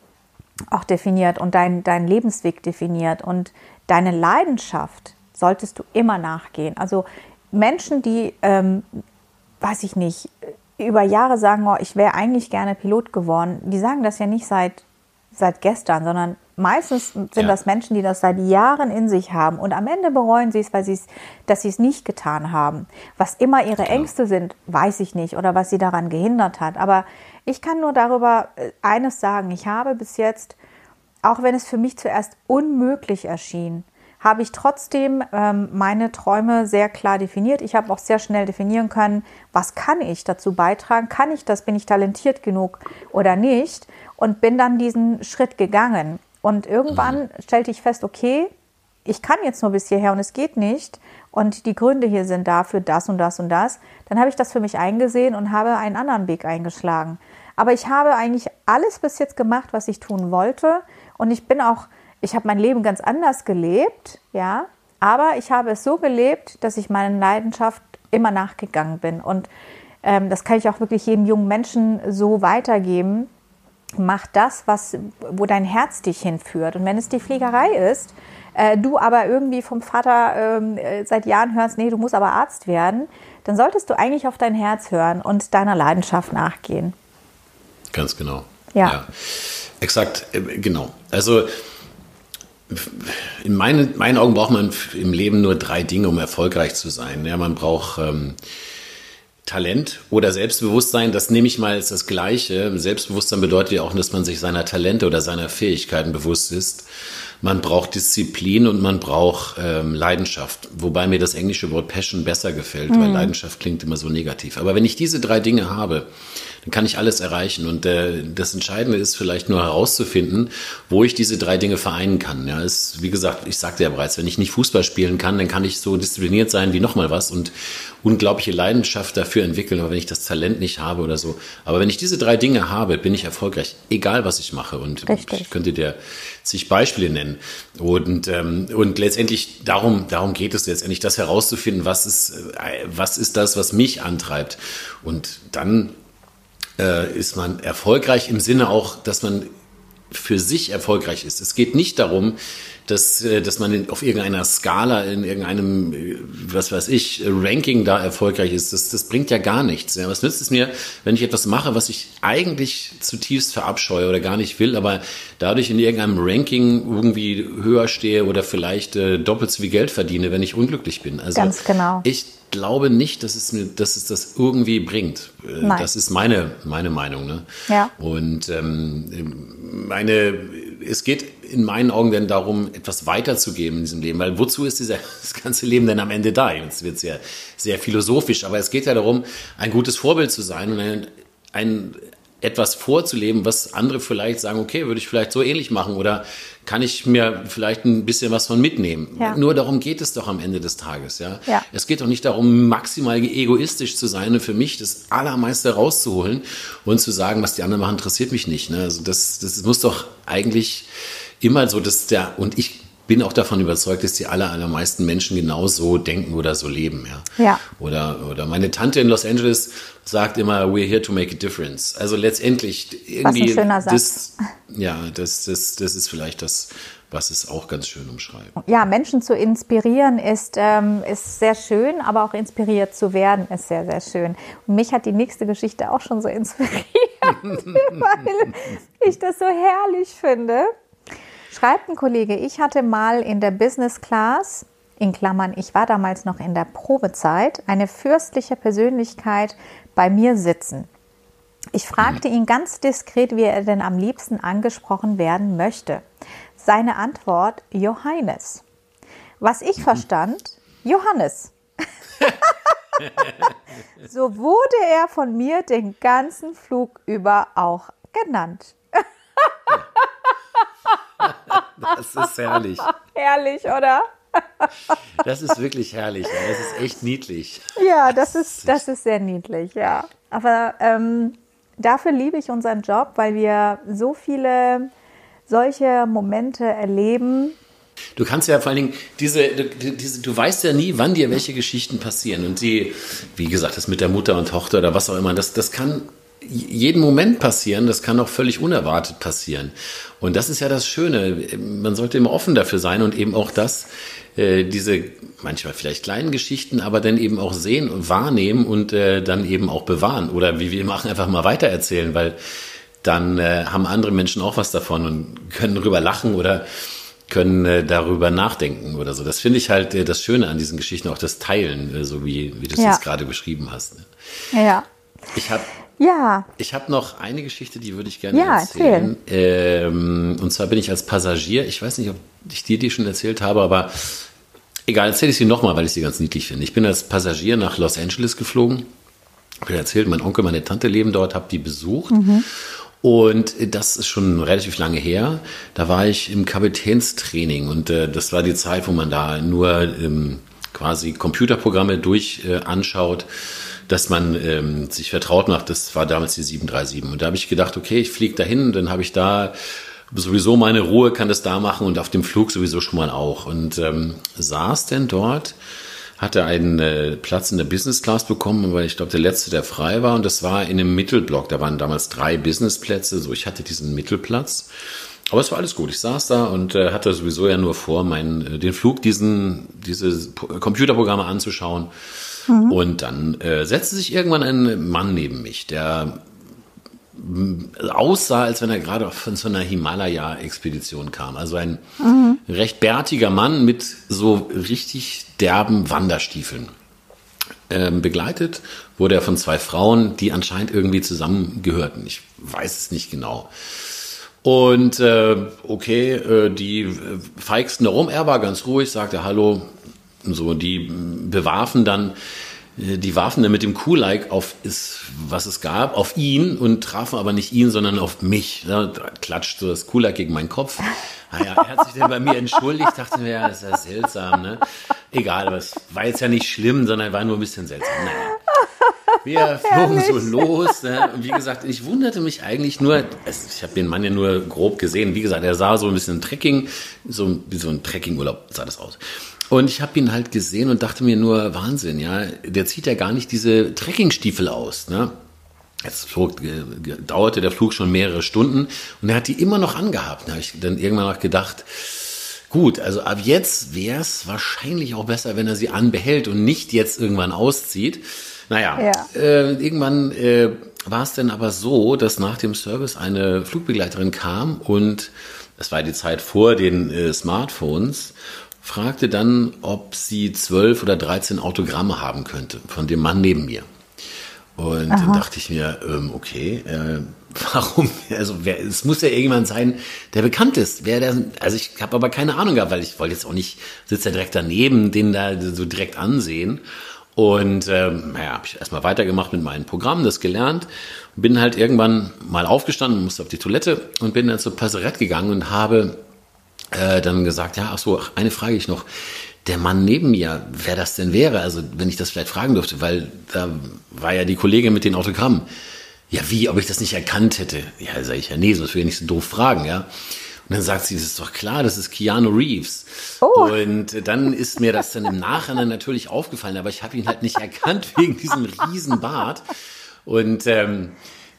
B: auch definiert und dein, deinen Lebensweg definiert. Und deine Leidenschaft solltest du immer nachgehen. Also Menschen, die, ähm, weiß ich nicht, über Jahre sagen, oh, ich wäre eigentlich gerne Pilot geworden, die sagen das ja nicht seit, seit gestern, sondern Meistens sind ja. das Menschen, die das seit Jahren in sich haben und am Ende bereuen sie es, weil sie es, dass sie es nicht getan haben. Was immer ihre Ängste sind, weiß ich nicht oder was sie daran gehindert hat. Aber ich kann nur darüber äh, eines sagen. Ich habe bis jetzt, auch wenn es für mich zuerst unmöglich erschien, habe ich trotzdem ähm, meine Träume sehr klar definiert. Ich habe auch sehr schnell definieren können, was kann ich dazu beitragen? Kann ich das? Bin ich talentiert genug oder nicht? Und bin dann diesen Schritt gegangen. Und irgendwann mhm. stellte ich fest, okay, ich kann jetzt nur bis hierher und es geht nicht. Und die Gründe hier sind dafür das und das und das. Dann habe ich das für mich eingesehen und habe einen anderen Weg eingeschlagen. Aber ich habe eigentlich alles bis jetzt gemacht, was ich tun wollte. Und ich bin auch, ich habe mein Leben ganz anders gelebt, ja. Aber ich habe es so gelebt, dass ich meiner Leidenschaft immer nachgegangen bin. Und ähm, das kann ich auch wirklich jedem jungen Menschen so weitergeben mach das, was, wo dein Herz dich hinführt. Und wenn es die Fliegerei ist, äh, du aber irgendwie vom Vater ähm, äh, seit Jahren hörst, nee, du musst aber Arzt werden, dann solltest du eigentlich auf dein Herz hören und deiner Leidenschaft nachgehen.
C: Ganz genau.
B: Ja. ja.
C: Exakt, äh, genau. Also in meinen, meinen Augen braucht man im Leben nur drei Dinge, um erfolgreich zu sein. Ja, man braucht ähm, Talent oder Selbstbewusstsein, das nehme ich mal als das Gleiche. Selbstbewusstsein bedeutet ja auch, dass man sich seiner Talente oder seiner Fähigkeiten bewusst ist. Man braucht Disziplin und man braucht ähm, Leidenschaft, wobei mir das englische Wort Passion besser gefällt, mhm. weil Leidenschaft klingt immer so negativ. Aber wenn ich diese drei Dinge habe, dann kann ich alles erreichen. Und äh, das Entscheidende ist vielleicht nur herauszufinden, wo ich diese drei Dinge vereinen kann. Ja, ist, wie gesagt, ich sagte ja bereits, wenn ich nicht Fußball spielen kann, dann kann ich so diszipliniert sein wie nochmal was und unglaubliche Leidenschaft dafür entwickeln, aber wenn ich das Talent nicht habe oder so. Aber wenn ich diese drei Dinge habe, bin ich erfolgreich, egal was ich mache. Und Richtig. ich könnte dir zig Beispiele nennen. Und, ähm, und letztendlich darum, darum geht es letztendlich, das herauszufinden, was ist, äh, was ist das, was mich antreibt. Und dann äh, ist man erfolgreich im Sinne auch, dass man für sich erfolgreich ist. Es geht nicht darum, dass, äh, dass man auf irgendeiner Skala, in irgendeinem, äh, was weiß ich, Ranking da erfolgreich ist. Das, das bringt ja gar nichts. Ja. Was nützt es mir, wenn ich etwas mache, was ich eigentlich zutiefst verabscheue oder gar nicht will, aber dadurch in irgendeinem Ranking irgendwie höher stehe oder vielleicht äh, doppelt so viel Geld verdiene, wenn ich unglücklich bin.
B: Also Ganz genau.
C: Ich glaube nicht, dass es mir, dass es das irgendwie bringt. Äh, Nein. Das ist meine, meine Meinung. Ne?
B: Ja.
C: Und ähm, meine, es geht in meinen Augen denn darum, etwas weiterzugeben in diesem Leben. Weil wozu ist dieser, das ganze Leben denn am Ende da? Jetzt wird sehr, sehr philosophisch, aber es geht ja darum, ein gutes Vorbild zu sein und ein, ein etwas vorzuleben, was andere vielleicht sagen, okay, würde ich vielleicht so ähnlich machen oder kann ich mir vielleicht ein bisschen was von mitnehmen. Ja. Nur darum geht es doch am Ende des Tages, ja?
B: ja.
C: Es geht doch nicht darum, maximal egoistisch zu sein und für mich das Allermeiste rauszuholen und zu sagen, was die anderen machen, interessiert mich nicht. Ne? Also das, das muss doch eigentlich immer so, dass der, und ich bin auch davon überzeugt, dass die aller, allermeisten Menschen genauso denken oder so leben.
B: Ja. ja.
C: Oder, oder meine Tante in Los Angeles sagt immer, we're here to make a difference. Also letztendlich irgendwie. Was ein schöner Satz. Das, ja, das, das, das ist vielleicht das, was es auch ganz schön umschreibt.
B: Ja, Menschen zu inspirieren ist, ähm, ist sehr schön, aber auch inspiriert zu werden ist sehr, sehr schön. Und mich hat die nächste Geschichte auch schon so inspiriert, weil ich das so herrlich finde. Schreibt ein Kollege, ich hatte mal in der Business Class, in Klammern, ich war damals noch in der Probezeit, eine fürstliche Persönlichkeit bei mir sitzen. Ich fragte ihn ganz diskret, wie er denn am liebsten angesprochen werden möchte. Seine Antwort Johannes. Was ich verstand, Johannes. so wurde er von mir den ganzen Flug über auch genannt.
C: Das ist herrlich.
B: Herrlich, oder?
C: Das ist wirklich herrlich. Das ist echt niedlich.
B: Ja, das ist, das ist sehr niedlich, ja. Aber ähm, dafür liebe ich unseren Job, weil wir so viele solche Momente erleben.
C: Du kannst ja vor allen Dingen diese, diese, du weißt ja nie, wann dir welche Geschichten passieren. Und die, wie gesagt, das mit der Mutter und Tochter oder was auch immer, das, das kann jeden Moment passieren, das kann auch völlig unerwartet passieren. Und das ist ja das Schöne. Man sollte immer offen dafür sein und eben auch das, äh, diese manchmal vielleicht kleinen Geschichten, aber dann eben auch sehen und wahrnehmen und äh, dann eben auch bewahren. Oder wie wir machen, einfach mal weitererzählen, weil dann äh, haben andere Menschen auch was davon und können darüber lachen oder können äh, darüber nachdenken oder so. Das finde ich halt äh, das Schöne an diesen Geschichten, auch das Teilen, äh, so wie, wie du es ja. jetzt gerade beschrieben hast. Ne?
B: Ja.
C: Ich habe
B: ja.
C: Ich habe noch eine Geschichte, die würde ich gerne ja, erzählen. Ähm, und zwar bin ich als Passagier, ich weiß nicht, ob ich dir die schon erzählt habe, aber egal, erzähle ich sie nochmal, weil ich sie ganz niedlich finde. Ich bin als Passagier nach Los Angeles geflogen. Ich habe erzählt, mein Onkel, meine Tante leben dort, habe die besucht. Mhm. Und das ist schon relativ lange her. Da war ich im Kapitänstraining und äh, das war die Zeit, wo man da nur ähm, quasi Computerprogramme durch äh, anschaut dass man ähm, sich vertraut macht. Das war damals die 737. Und da habe ich gedacht, okay, ich fliege dahin, dann habe ich da sowieso meine Ruhe, kann das da machen und auf dem Flug sowieso schon mal auch. Und ähm, saß denn dort, hatte einen äh, Platz in der Business Class bekommen, weil ich glaube, der letzte, der frei war. Und das war in einem Mittelblock. Da waren damals drei Businessplätze. So, ich hatte diesen Mittelplatz. Aber es war alles gut. Ich saß da und äh, hatte sowieso ja nur vor, meinen, äh, den Flug, diesen, diese Computerprogramme anzuschauen. Mhm. Und dann äh, setzte sich irgendwann ein Mann neben mich, der aussah, als wenn er gerade von so einer Himalaya-Expedition kam. Also ein mhm. recht bärtiger Mann mit so richtig derben Wanderstiefeln. Ähm, begleitet wurde er von zwei Frauen, die anscheinend irgendwie zusammengehörten. Ich weiß es nicht genau. Und äh, okay, äh, die äh, feigsten darum. Er war ganz ruhig, sagte Hallo, so, die bewarfen dann, äh, die warfen dann mit dem Kuh-like auf ist, was es gab, auf ihn und trafen aber nicht ihn, sondern auf mich. Da klatscht so das Kuh-like gegen meinen Kopf. Naja, er hat sich dann bei mir entschuldigt, dachte mir, ja, das ist ja seltsam, ne? Egal, aber es war jetzt ja nicht schlimm, sondern war nur ein bisschen seltsam. Naja. Wir flogen so los. Ne? Und wie gesagt, ich wunderte mich eigentlich nur, ich habe den Mann ja nur grob gesehen. Wie gesagt, er sah so ein bisschen Trekking, so wie so ein Trekkingurlaub sah das aus. Und ich habe ihn halt gesehen und dachte mir nur, Wahnsinn, ja, der zieht ja gar nicht diese Trekkingstiefel aus, ne? Jetzt flog, dauerte der Flug schon mehrere Stunden und er hat die immer noch angehabt. Da habe ich dann irgendwann noch gedacht, gut, also ab jetzt wäre es wahrscheinlich auch besser, wenn er sie anbehält und nicht jetzt irgendwann auszieht. Naja, ja. äh, irgendwann äh, war es dann aber so, dass nach dem Service eine Flugbegleiterin kam und es war die Zeit vor den äh, Smartphones fragte dann, ob sie zwölf oder dreizehn Autogramme haben könnte von dem Mann neben mir. Und Aha. dann dachte ich mir, ähm, okay, äh, warum? Also wer, es muss ja irgendjemand sein, der bekannt ist. Wer der, also ich habe aber keine Ahnung gehabt, weil ich wollte jetzt auch nicht, sitzt er direkt daneben, den da so direkt ansehen. Und ähm, naja, habe ich erstmal weitergemacht mit meinem Programm, das gelernt. Bin halt irgendwann mal aufgestanden, musste auf die Toilette und bin dann zur Passerette gegangen und habe äh, dann gesagt, ja, ach so, eine Frage ich noch. Der Mann neben mir, wer das denn wäre, also wenn ich das vielleicht fragen dürfte, weil da war ja die Kollegin mit den Autogrammen. Ja, wie, ob ich das nicht erkannt hätte? Ja, sage ich ja, nee, sonst würde ich nicht so doof fragen, ja. Und dann sagt sie, das ist doch klar, das ist Keanu Reeves. Oh. Und dann ist mir das dann im Nachhinein natürlich aufgefallen, aber ich habe ihn halt nicht erkannt wegen diesem riesen Bart. Und ähm,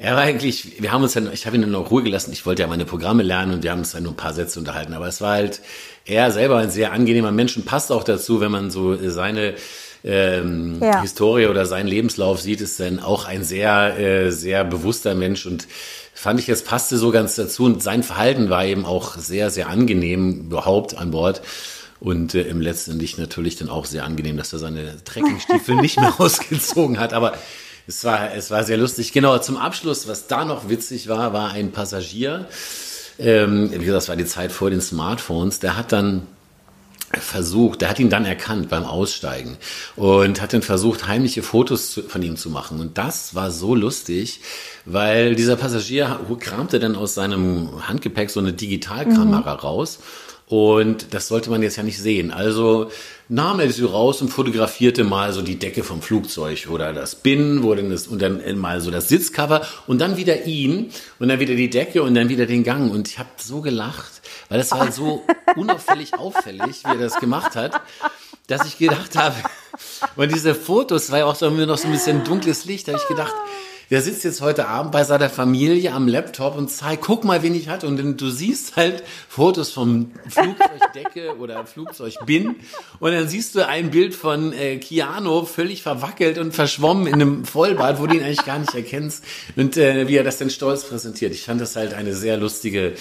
C: er war eigentlich, wir haben uns dann, ich habe ihn dann noch Ruhe gelassen. Ich wollte ja meine Programme lernen und wir haben uns dann nur ein paar Sätze unterhalten. Aber es war halt, er selber ein sehr angenehmer Mensch und passt auch dazu, wenn man so seine ähm, ja. Historie oder seinen Lebenslauf sieht, ist dann auch ein sehr, äh, sehr bewusster Mensch und fand ich, es passte so ganz dazu und sein Verhalten war eben auch sehr, sehr angenehm überhaupt an Bord. Und äh, im letzten Licht natürlich dann auch sehr angenehm, dass er seine Trekkingstiefel nicht mehr ausgezogen hat. Aber Es war, es war sehr lustig. Genau, zum Abschluss, was da noch witzig war, war ein Passagier, ähm, wie gesagt, das war die Zeit vor den Smartphones, der hat dann versucht, der hat ihn dann erkannt beim Aussteigen und hat dann versucht, heimliche Fotos zu, von ihm zu machen. Und das war so lustig, weil dieser Passagier kramte dann aus seinem Handgepäck so eine Digitalkamera mhm. raus. Und das sollte man jetzt ja nicht sehen. Also nahm er sie raus und fotografierte mal so die Decke vom Flugzeug oder das Bin, wo denn das, und dann mal so das Sitzcover und dann wieder ihn und dann wieder die Decke und dann wieder den Gang. Und ich habe so gelacht, weil das war so unauffällig auffällig, wie er das gemacht hat, dass ich gedacht habe, und diese Fotos, war ja auch so, noch so ein bisschen dunkles Licht, da habe ich gedacht, der sitzt jetzt heute Abend bei seiner Familie am Laptop und zeigt, guck mal, wen ich hatte. Und dann, du siehst halt Fotos vom Flugzeugdecke oder Flugzeugbin. Und dann siehst du ein Bild von äh, Keanu völlig verwackelt und verschwommen in einem Vollbad, wo du ihn eigentlich gar nicht erkennst. Und äh, wie er das denn stolz präsentiert. Ich fand das halt eine sehr lustige,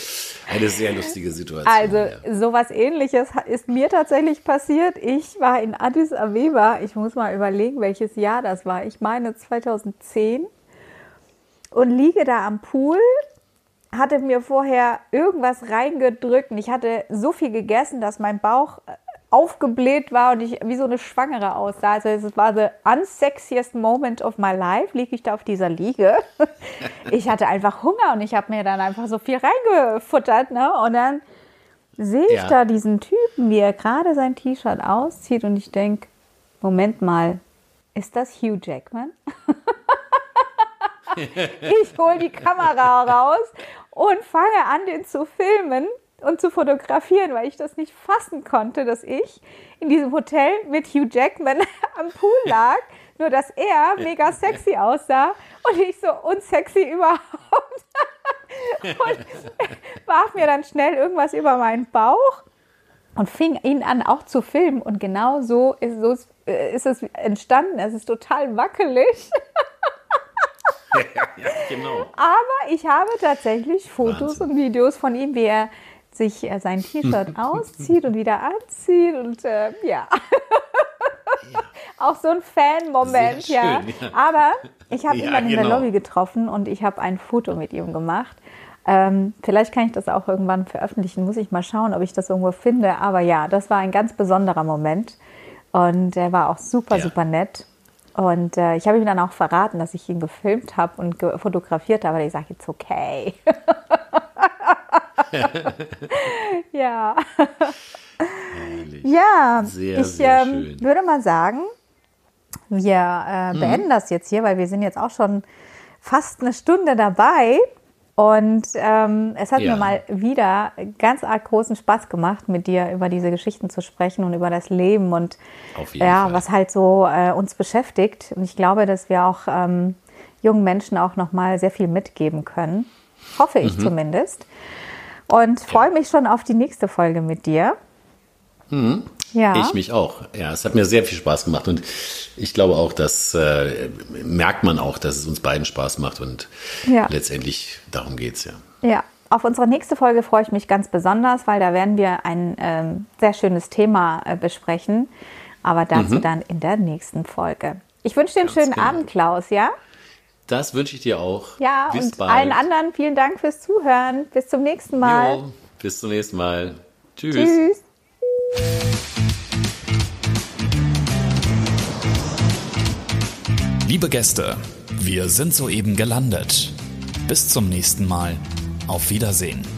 C: eine sehr lustige Situation.
B: Also, ja. sowas ähnliches ist mir tatsächlich passiert. Ich war in Addis Abeba. Ich muss mal überlegen, welches Jahr das war. Ich meine 2010 und liege da am Pool, hatte mir vorher irgendwas reingedrückt und ich hatte so viel gegessen, dass mein Bauch äh, aufgebläht war und ich wie so eine Schwangere aussah. Also es war the unsexiest moment of my life, liege ich da auf dieser Liege. Ich hatte einfach Hunger und ich habe mir dann einfach so viel reingefuttert. Ne? Und dann sehe ich ja. da diesen Typen, wie er gerade sein T-Shirt auszieht und ich denke, Moment mal, ist das Hugh Jackman? ich hole die Kamera raus und fange an, den zu filmen und zu fotografieren, weil ich das nicht fassen konnte, dass ich in diesem Hotel mit Hugh Jackman am Pool lag, nur dass er mega sexy aussah und ich so unsexy überhaupt. und warf mir dann schnell irgendwas über meinen Bauch und fing ihn an auch zu filmen und genau so ist, so ist es entstanden. Es ist total wackelig. ja, genau. Aber ich habe tatsächlich Fotos Wahnsinn. und Videos von ihm, wie er sich äh, sein T-Shirt auszieht und wieder anzieht und äh, ja. ja. Auch so ein Fan-Moment, ja. ja. Aber ich habe ja, ihn dann genau. in der genau. Lobby getroffen und ich habe ein Foto mit ihm gemacht. Ähm, vielleicht kann ich das auch irgendwann veröffentlichen, muss ich mal schauen, ob ich das irgendwo finde. Aber ja, das war ein ganz besonderer Moment. Und er war auch super, super nett. Und äh, ich habe ihm dann auch verraten, dass ich ihn gefilmt habe und ge fotografiert habe. Ich sage jetzt okay. ja. Herrlich. Ja, sehr, ich sehr ähm, würde mal sagen, wir äh, mhm. beenden mhm. das jetzt hier, weil wir sind jetzt auch schon fast eine Stunde dabei. Und ähm, es hat ja. mir mal wieder ganz arg großen Spaß gemacht, mit dir über diese Geschichten zu sprechen und über das Leben und ja, Fall. was halt so äh, uns beschäftigt. Und ich glaube, dass wir auch ähm, jungen Menschen auch noch mal sehr viel mitgeben können. Hoffe ich mhm. zumindest. Und freue mich schon auf die nächste Folge mit dir.
C: Mhm. Ja. Ich mich auch. Ja, es hat mir sehr viel Spaß gemacht und ich glaube auch, dass äh, merkt man auch, dass es uns beiden Spaß macht und ja. letztendlich darum geht es ja.
B: Ja, auf unsere nächste Folge freue ich mich ganz besonders, weil da werden wir ein ähm, sehr schönes Thema äh, besprechen, aber dazu mhm. dann in der nächsten Folge. Ich wünsche dir einen ganz schönen genau. Abend, Klaus, ja?
C: Das wünsche ich dir auch.
B: Ja, bis und bald. allen anderen vielen Dank fürs Zuhören. Bis zum nächsten Mal. Jo,
C: bis zum nächsten Mal. Tschüss. Tschüss.
A: Liebe Gäste, wir sind soeben gelandet. Bis zum nächsten Mal. Auf Wiedersehen.